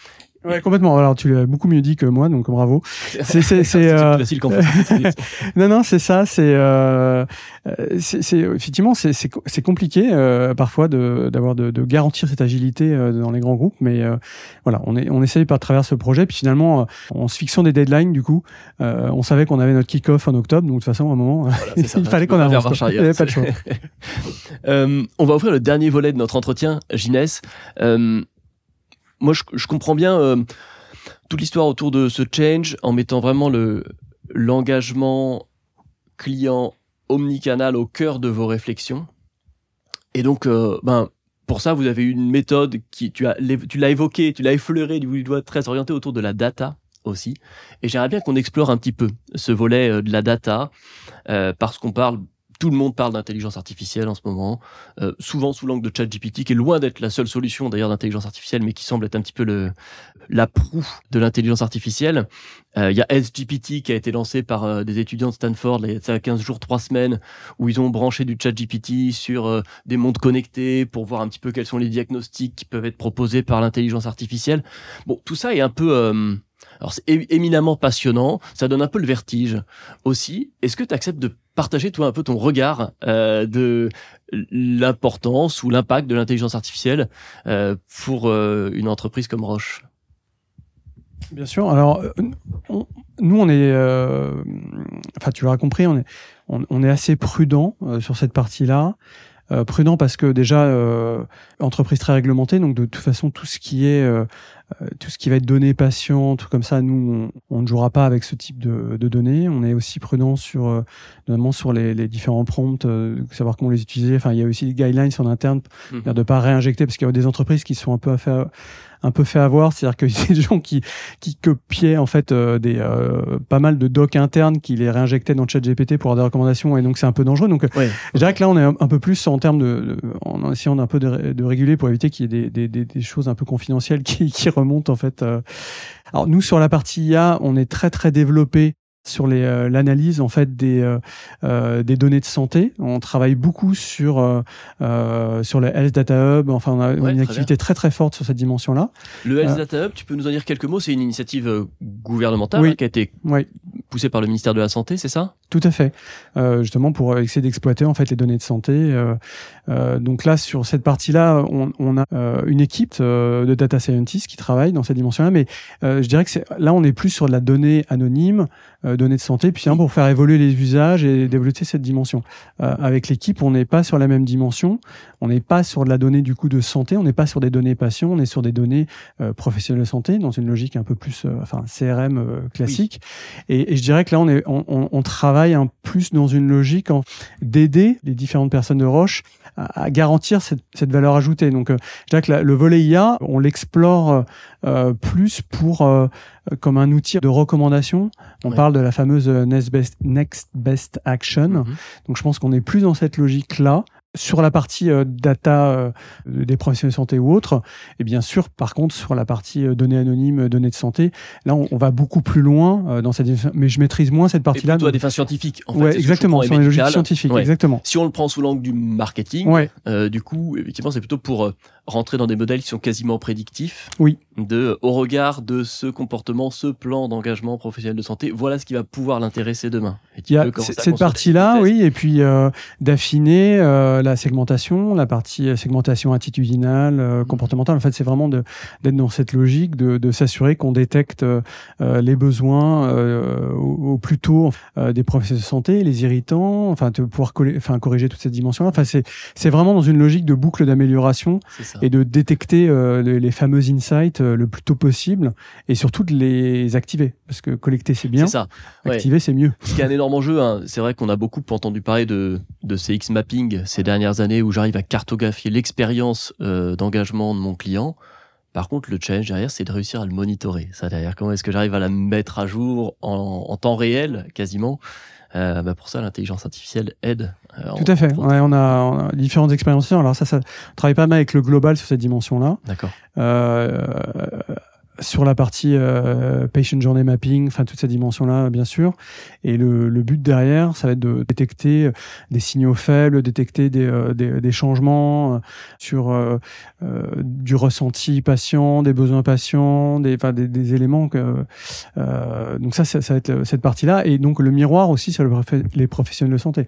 Ouais, complètement. Alors, tu l'as beaucoup mieux dit que moi, donc bravo. C'est, c'est, c'est, euh... facile quand non, non, c'est ça. C'est, euh... c'est, c'est effectivement, c'est, c'est, c'est compliqué euh, parfois de, d'avoir de, de, garantir cette agilité euh, dans les grands groupes, mais euh, voilà, on est, on essaye par travers ce projet. Puis finalement, en se fixant des deadlines, du coup, on savait qu'on avait notre kick-off en octobre, donc de toute façon, à un moment, voilà, il fallait qu'on avance. Il n'y avait pas de choix. on va ouvrir le dernier volet de notre entretien, Ginès moi, je, comprends bien euh, toute l'histoire autour de ce change en mettant vraiment le l'engagement client omnicanal au cœur de vos réflexions. Et donc, euh, ben, pour ça, vous avez une méthode qui, tu as, tu l'as évoqué, tu l'as effleuré du doigt très orienté autour de la data aussi. Et j'aimerais bien qu'on explore un petit peu ce volet euh, de la data, parce qu'on parle tout le monde parle d'intelligence artificielle en ce moment, euh, souvent sous l'angle de ChatGPT, qui est loin d'être la seule solution d'ailleurs d'intelligence artificielle, mais qui semble être un petit peu le la proue de l'intelligence artificielle. Euh, il y a SGPT qui a été lancé par euh, des étudiants de Stanford il y a 15 jours, 3 semaines, où ils ont branché du ChatGPT sur des mondes connectés pour voir un petit peu quels sont les diagnostics qui peuvent être proposés par l'intelligence artificielle. Bon, tout ça est un peu alors c'est éminemment passionnant, ça donne un peu le vertige aussi. Est-ce que tu acceptes de partager toi un peu ton regard euh, de l'importance ou l'impact de l'intelligence artificielle euh, pour euh, une entreprise comme Roche Bien sûr. Alors nous on est, enfin tu l'auras compris, on est assez prudent sur cette partie-là. prudent parce que déjà entreprise très réglementée, donc de toute façon tout ce qui est tout ce qui va être données patients, tout comme ça, nous, on, ne jouera pas avec ce type de, de, données. On est aussi prudent sur, euh, notamment sur les, les différents prompts, euh, savoir comment les utiliser. Enfin, il y a aussi des guidelines en interne, mmh. de pas réinjecter, parce qu'il y a des entreprises qui sont un peu à faire un peu fait avoir, c'est-à-dire que c'est des gens qui qui copiaient en fait euh, des euh, pas mal de docs internes qui les réinjectaient dans ChatGPT pour avoir des recommandations et donc c'est un peu dangereux. Donc je dirais que là on est un, peu plus en termes de, en essayant d'un peu de, de, réguler pour éviter qu'il y ait des, des, des, choses un peu confidentielles qui, qui en fait. Euh. Alors nous sur la partie IA, on est très très développé sur euh, l'analyse en fait des, euh, euh, des données de santé. On travaille beaucoup sur euh, sur le Health Data Hub. Enfin, on a une activité très très forte sur cette dimension-là. Le Health Data Hub, tu peux nous en dire quelques mots? C'est une initiative gouvernementale hein, qui a été poussée par le ministère de la Santé, c'est ça? Tout à fait. justement pour essayer d'exploiter en fait les données de santé. donc là, sur cette partie-là, on, on a une équipe de data scientists qui travaille dans cette dimension-là. Mais je dirais que là, on est plus sur de la donnée anonyme. Euh, données de santé, puis hein, pour faire évoluer les usages et développer cette dimension. Euh, avec l'équipe, on n'est pas sur la même dimension, on n'est pas sur de la donnée du coup de santé, on n'est pas sur des données patients, on est sur des données euh, professionnelles de santé, dans une logique un peu plus, enfin CRM classique. Et, et, je dirais que là, on, est, on, on, on travaille un plus dans une logique d'aider les différentes personnes de Roche à, garantir cette, cette, valeur ajoutée. Donc, je dirais que le volet IA, on l'explore plus pour comme un outil de recommandation. On parle de la fameuse next best, next best action. Mhm. Donc je pense qu'on est plus dans cette logique-là sur la partie euh, data euh, des professionnels de santé ou autres, et bien sûr, par contre, sur la partie euh, données anonymes, données de santé, là, on, va beaucoup plus loin dans cette mais je maîtrise moins cette partie-là. Plutôt à des fins scientifiques. En ouais, exactement, sur les logiques scientifiques, exactement. Si on le prend sous l'angle du marketing, ouais. du coup, effectivement, c'est plutôt pour rentrer dans des modèles qui sont quasiment prédictifs. Oui. De, au regard de ce comportement, ce plan d'engagement professionnel de santé, voilà ce qui va pouvoir l'intéresser demain. Il y a cette partie-là, oui, et puis euh, d'affiner euh, la segmentation, la partie euh, segmentation attitudinale, euh, mhm. comportementale. En fait, c'est vraiment d'être dans cette logique de, de s'assurer qu'on détecte euh, les besoins au, au, plus tôt des professionnels de santé, les irritants, enfin de pouvoir enfin corriger toute cette dimension-là. Enfin, c'est c'est vraiment dans une logique de boucle d'amélioration et de détecter euh, les, fameux insights euh, le plus tôt possible et surtout de les activer parce que collecter c'est bien, ça. activer c'est mieux. Ce qui est un énorme enjeu, hein. c'est vrai qu'on a beaucoup entendu parler de, de CX mapping ces dernières années où j'arrive à cartographier l'expérience euh, d'engagement de mon client. Par contre, le challenge derrière, c'est de réussir à le monitorer. Ça derrière, comment est-ce que j'arrive à la mettre à jour en, en temps réel, quasiment? Euh, bah pour ça, l'intelligence artificielle aide. Euh, Tout à fait. Ouais, on, a, on, a, différentes expériences. Alors ça, ça on travaille pas mal avec le global sur cette dimension-là. D'accord. Euh, sur la partie euh, patient journey mapping, enfin toute cette dimension-là, bien sûr. Et le, le, but derrière, ça va être de détecter des signaux faibles, détecter des, euh, des, des changements euh, sur euh, du ressenti patient, des besoins patients, des, enfin, des, des éléments. Que, donc ça, ça, ça, va être cette partie-là. Et donc le miroir aussi, c'est les professionnels de santé.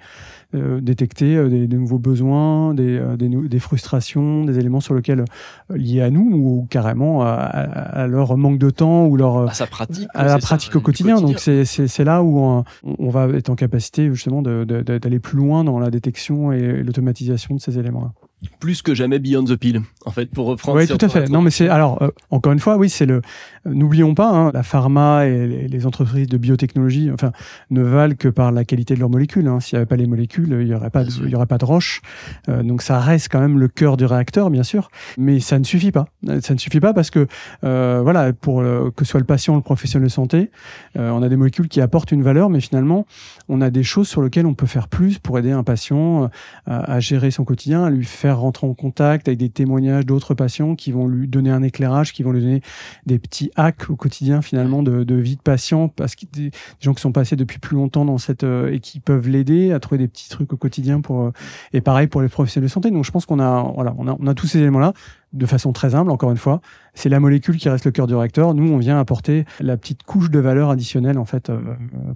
Euh, détecter euh, des, nouveaux besoins, des, euh, des, des, frustrations, des éléments sur lesquels liés à nous ou carrément à, leur manque de temps ou leur à sa pratique, à la pratique au quotidien. Donc c'est c'est là où on, on, va être en capacité justement d'aller plus loin dans la détection et l'automatisation de ces éléments-là plus que jamais Beyond the Pill, en fait, pour reprendre. Oui, tout à fait. Non, mais c'est alors euh, encore une fois, oui, c'est le. N'oublions pas, hein, la pharma et les, entreprises de biotechnologie, enfin, ne valent que par la qualité de leurs molécules. Hein. S'il n'y avait pas les molécules, il y aurait pas, de, il y aurait pas de roche. Euh, donc ça reste quand même le cœur du réacteur, bien sûr, mais ça ne suffit pas. Ça ne suffit pas parce que euh, voilà, pour que ce soit le patient, ou le professionnel de santé, on a des molécules qui apportent une valeur, mais finalement, on a des choses sur lesquelles on peut faire plus pour aider un patient à, à gérer son quotidien, à lui faire rentrer en contact avec des témoignages d'autres patients qui vont lui donner un éclairage, qui vont lui donner des petits hacks au quotidien finalement de, vie de patient, parce que des, gens qui sont passés depuis plus longtemps dans cette euh, et qui peuvent l'aider à trouver des petits trucs au quotidien pour euh, et pareil pour les professionnels de santé. Donc je pense qu'on a voilà on a, on a tous ces éléments là de façon très humble, encore une fois. C'est la molécule qui reste le cœur du réacteur. Nous, on vient apporter la petite couche de valeur additionnelle, en fait, euh,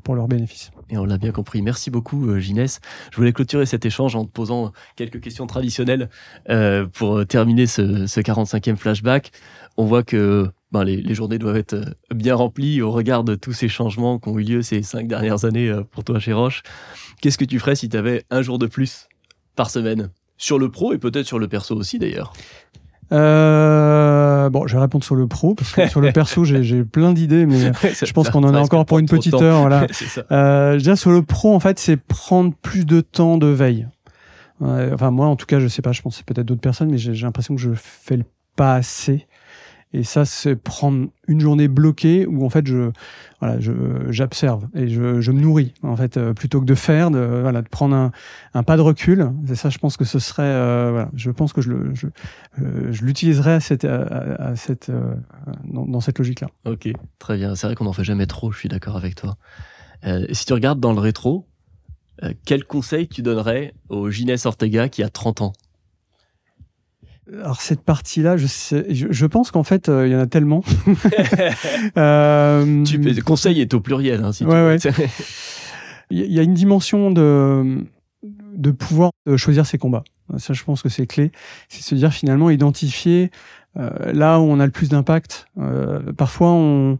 pour leurs bénéfices. Et on l'a bien compris. Merci beaucoup, euh, Ginès. Je voulais clôturer cet échange en te posant quelques questions traditionnelles euh, pour terminer ce, ce 45e flashback. On voit que ben, les, les, journées doivent être bien remplies au regard de tous ces changements qui ont eu lieu ces cinq dernières années pour toi chez Roche. Qu'est-ce que tu ferais si tu avais un jour de plus par semaine? Sur le pro et peut-être sur le perso aussi d'ailleurs euh, bon, je vais répondre sur le pro parce que sur le perso, j'ai plein d'idées, mais je pense qu'on en a encore pour une petite heure. Voilà. euh, déjà sur le pro, en fait, c'est prendre plus de temps de veille. enfin, moi, en tout cas, je sais pas. Je pense c'est peut-être d'autres personnes, mais j'ai l'impression que je fais pas assez. Et ça, c'est prendre une journée bloquée où en fait je voilà, je j'observe et je, je me nourris en fait euh, plutôt que de faire, de voilà, de prendre un, un pas de recul. C'est ça, je pense que ce serait euh, voilà, je pense que je le je, euh, je l'utiliserais à cette à, cette dans, dans, cette logique là. Ok, très bien. C'est vrai qu'on n'en fait jamais trop. Je suis d'accord avec toi. si tu regardes dans le rétro, quel conseil tu donnerais au Ginès Ortega qui a 30 ans? Alors cette partie-là, je, sais, je, pense qu'en fait, euh, il y en a tellement. euh... tu, le conseil est au pluriel, hein, si ouais, tu ouais. Il y a une dimension de, de pouvoir de choisir ses combats. Ça, je pense que c'est clé. C'est se dire finalement identifier euh, là où on a le plus d'impact. Euh, parfois, on,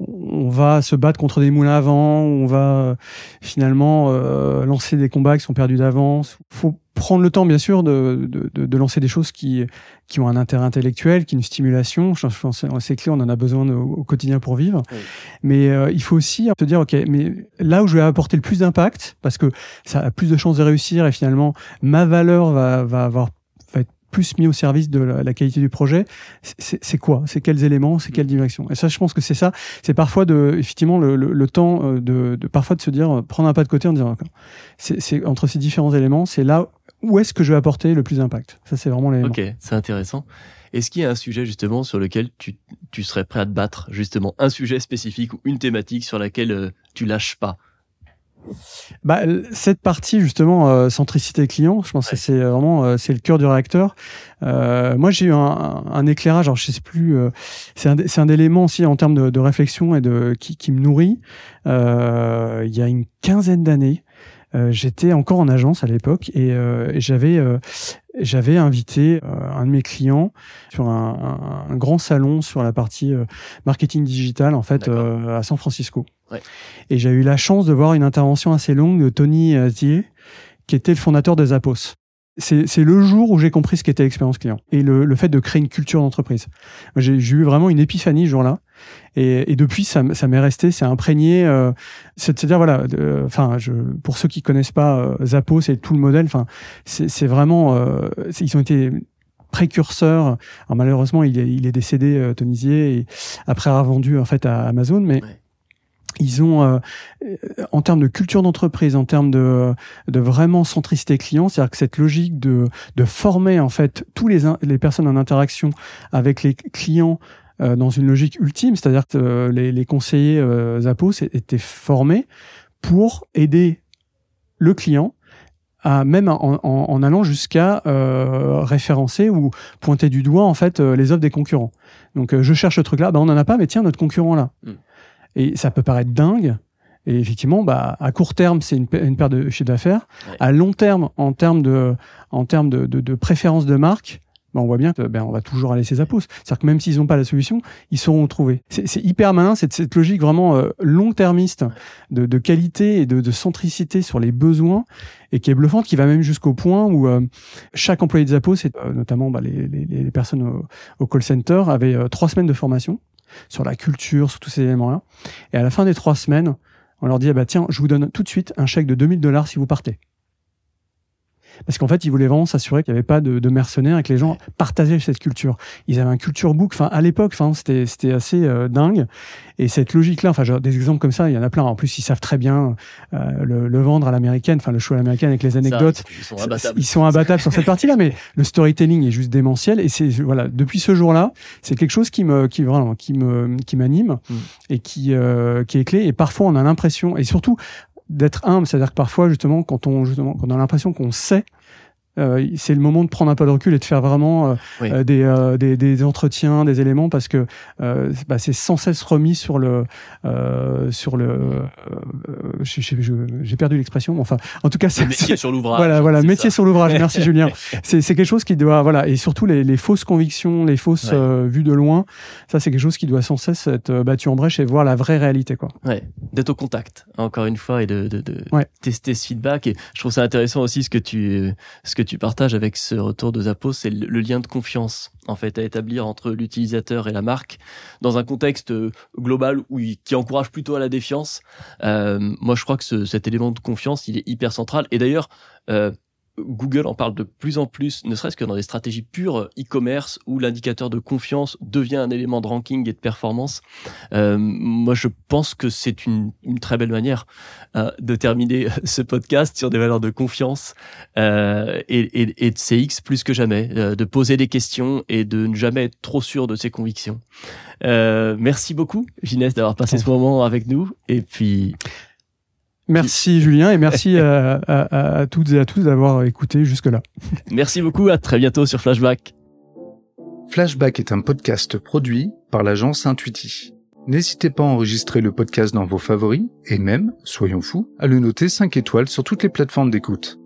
on va se battre contre des moulins à vent, on va euh, finalement euh, lancer des combats qui sont perdus d'avance. Faut prendre le temps, bien sûr, de, de, de, lancer des choses qui, qui ont un intérêt intellectuel, qui ont une stimulation. Je pense c'est clé, on en a besoin au, quotidien pour vivre. Mais euh, il faut aussi se dire, ok, mais là où je vais apporter le plus d'impact, parce que ça a plus de chances de réussir et finalement ma valeur va, va avoir plus mis au service de la, qualité du projet, c'est quoi? C'est quels éléments? C'est quelle direction? Et ça, je pense que c'est ça. C'est parfois de, effectivement, le, le, temps euh, de, de, parfois de se dire, euh, prendre un pas de côté en disant, c'est entre ces différents éléments, c'est là où est-ce que je vais apporter le plus d'impact. Ça, c'est vraiment l'élément. Ok, c'est intéressant. Est-ce qu'il y a un sujet justement sur lequel tu, tu serais prêt à te battre, justement, un sujet spécifique ou une thématique sur laquelle euh, tu lâches pas? Bah, cette partie justement euh, centricité client, je pense que c'est vraiment euh, c'est le cœur du réacteur. Euh, moi, j'ai eu un, un, éclairage, alors je sais plus, euh, c'est un, un élément aussi en termes de, de, réflexion et de qui, qui me nourrit. il y a une quinzaine d'années, j'étais encore en agence à l'époque et, j'avais j'avais invité un de mes clients sur un, un, grand salon sur la partie marketing digital en fait à San Francisco. Et j'ai eu la chance de voir une intervention assez longue de Tony Azier, qui était le fondateur de Zappos. C'est le jour où j'ai compris ce qu'était l'expérience client et le, le, fait de créer une culture d'entreprise. J'ai eu vraiment une épiphanie ce jour-là. Et, et, depuis, ça, ça m'est resté, c'est imprégné. Euh, C'est-à-dire, voilà, enfin, pour ceux qui connaissent pas euh, Zappos et tout le modèle, enfin, c'est vraiment, euh, ils ont été précurseurs. Alors, malheureusement, il est, il est décédé, euh, Tonisier, et après avoir vendu en fait à Amazon, mais ils ont, euh, en termes de culture d'entreprise, en termes de, de vraiment centricité client, c'est-à-dire que cette logique de, de former en fait tous les, les personnes en interaction avec les clients euh, dans une logique ultime, c'est-à-dire que euh, les, les, conseillers euh, Zappos étaient formés pour aider le client à même en, en, en allant jusqu'à euh, référencer ou pointer du doigt en fait les offres des concurrents. Donc je cherche ce truc-là, bah, on n'en a pas, mais tiens notre concurrent là. Mm. Et ça peut paraître dingue, et effectivement, bah, à court terme, c'est une, une paire de chiffre d'affaires. Ouais. À long terme, en termes de, en termes de, de, de préférence de marque, bah, on voit bien que ben, on va toujours aller ses apos. C'est-à-dire que même s'ils n'ont pas la solution, ils sauront trouver. C'est hyper malin, cette, cette logique vraiment euh, long-termiste de, de, qualité et de, de, centricité sur les besoins et qui est bluffante, qui va même jusqu'au point où euh, chaque employé de Zappos, euh, notamment bah, les, les, les, personnes au, au, call center, avaient euh, trois semaines de formation sur la culture, sur tous ces éléments-là. Et à la fin des trois semaines, on leur dit, ah bah, tiens, je vous donne tout de suite un chèque de 2000 dollars si vous partez parce qu'en fait, ils voulaient vraiment s'assurer qu'il n'y avait pas de, de, mercenaires et que les gens partageaient cette culture. Ils avaient un culture book. Enfin, à l'époque, enfin, c'était c'était assez euh, dingue. Et cette logique-là, enfin, genre, des exemples comme ça, il y en a plein. En plus, ils savent très bien euh, le, le, vendre à l'américaine, enfin, le show à l'américaine avec les anecdotes. Ça, ils sont abattables. Ils sont abattables sur cette partie-là, mais le storytelling est juste démentiel. Et c'est voilà, depuis ce jour-là, c'est quelque chose qui me qui vraiment qui me qui m'anime mm. et qui euh, qui est clé. Et parfois, on a l'impression, et surtout d'être humble, c'est-à-dire que parfois justement quand on justement quand on a l'impression qu'on sait euh, c'est le moment de prendre un peu de recul et de faire vraiment euh, oui. euh, des, euh, des, des, entretiens, des éléments, parce que euh, bah, c'est sans cesse remis sur le sur le. J'ai perdu l'expression, enfin, en tout cas, c'est métier sur l'ouvrage. Voilà, voilà, métier ça. sur l'ouvrage. Merci Julien. C'est quelque chose qui doit, voilà, et surtout les, les fausses convictions, les fausses ouais. vues de loin, ça c'est quelque chose qui doit sans cesse être battu en brèche et voir la vraie réalité, quoi. Ouais, d'être au contact, encore une fois, et de, de, de ouais. tester ce feedback. Et je trouve ça intéressant aussi ce que tu ce que tu partages avec ce retour de Zappos, c'est le, lien de confiance en fait à établir entre l'utilisateur et la marque dans un contexte euh, global où il, qui encourage plutôt à la défiance. Euh, moi, je crois que ce, cet élément de confiance, il est hyper central. Et d'ailleurs, euh, Google en parle de plus en plus, ne serait-ce que dans des stratégies pures e-commerce où l'indicateur de confiance devient un élément de ranking et de performance. Euh, moi, je pense que c'est une, une, très belle manière euh, de terminer ce podcast sur des valeurs de confiance euh, et, et, et, de CX plus que jamais, euh, de poser des questions et de ne jamais être trop sûr de ses convictions. Euh, merci beaucoup, Ginès, d'avoir passé ce moment avec nous. Et puis... Merci Julien et merci à, à, à, toutes et à tous d'avoir écouté jusque-là. Merci beaucoup, à très bientôt sur Flashback. Flashback est un podcast produit par l'agence Intuiti. N'hésitez pas à enregistrer le podcast dans vos favoris et même, soyons fous, à le noter 5 étoiles sur toutes les plateformes d'écoute.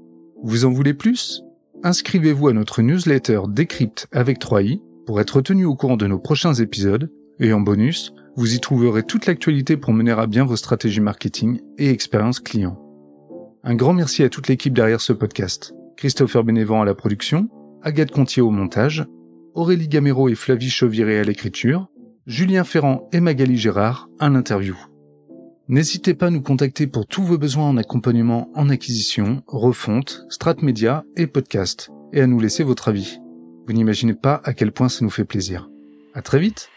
Vous en voulez plus? Inscrivez-vous à notre newsletter Décrypte avec 3i pour être tenu au courant de nos prochains épisodes et en bonus, vous y trouverez toute l'actualité pour mener à bien vos stratégies marketing et expérience client. Un grand merci à toute l'équipe derrière ce podcast. Christopher Bénévent à la production, Agathe Contier au montage, Aurélie Gamero et Flavie Chauviré à l'écriture, Julien Ferrand et Magali Gérard à l'interview. N'hésitez pas à nous contacter pour tous vos besoins en accompagnement en acquisition, refonte, strat média et podcast, et à nous laisser votre avis. Vous n'imaginez pas à quel point ça nous fait plaisir. À très vite!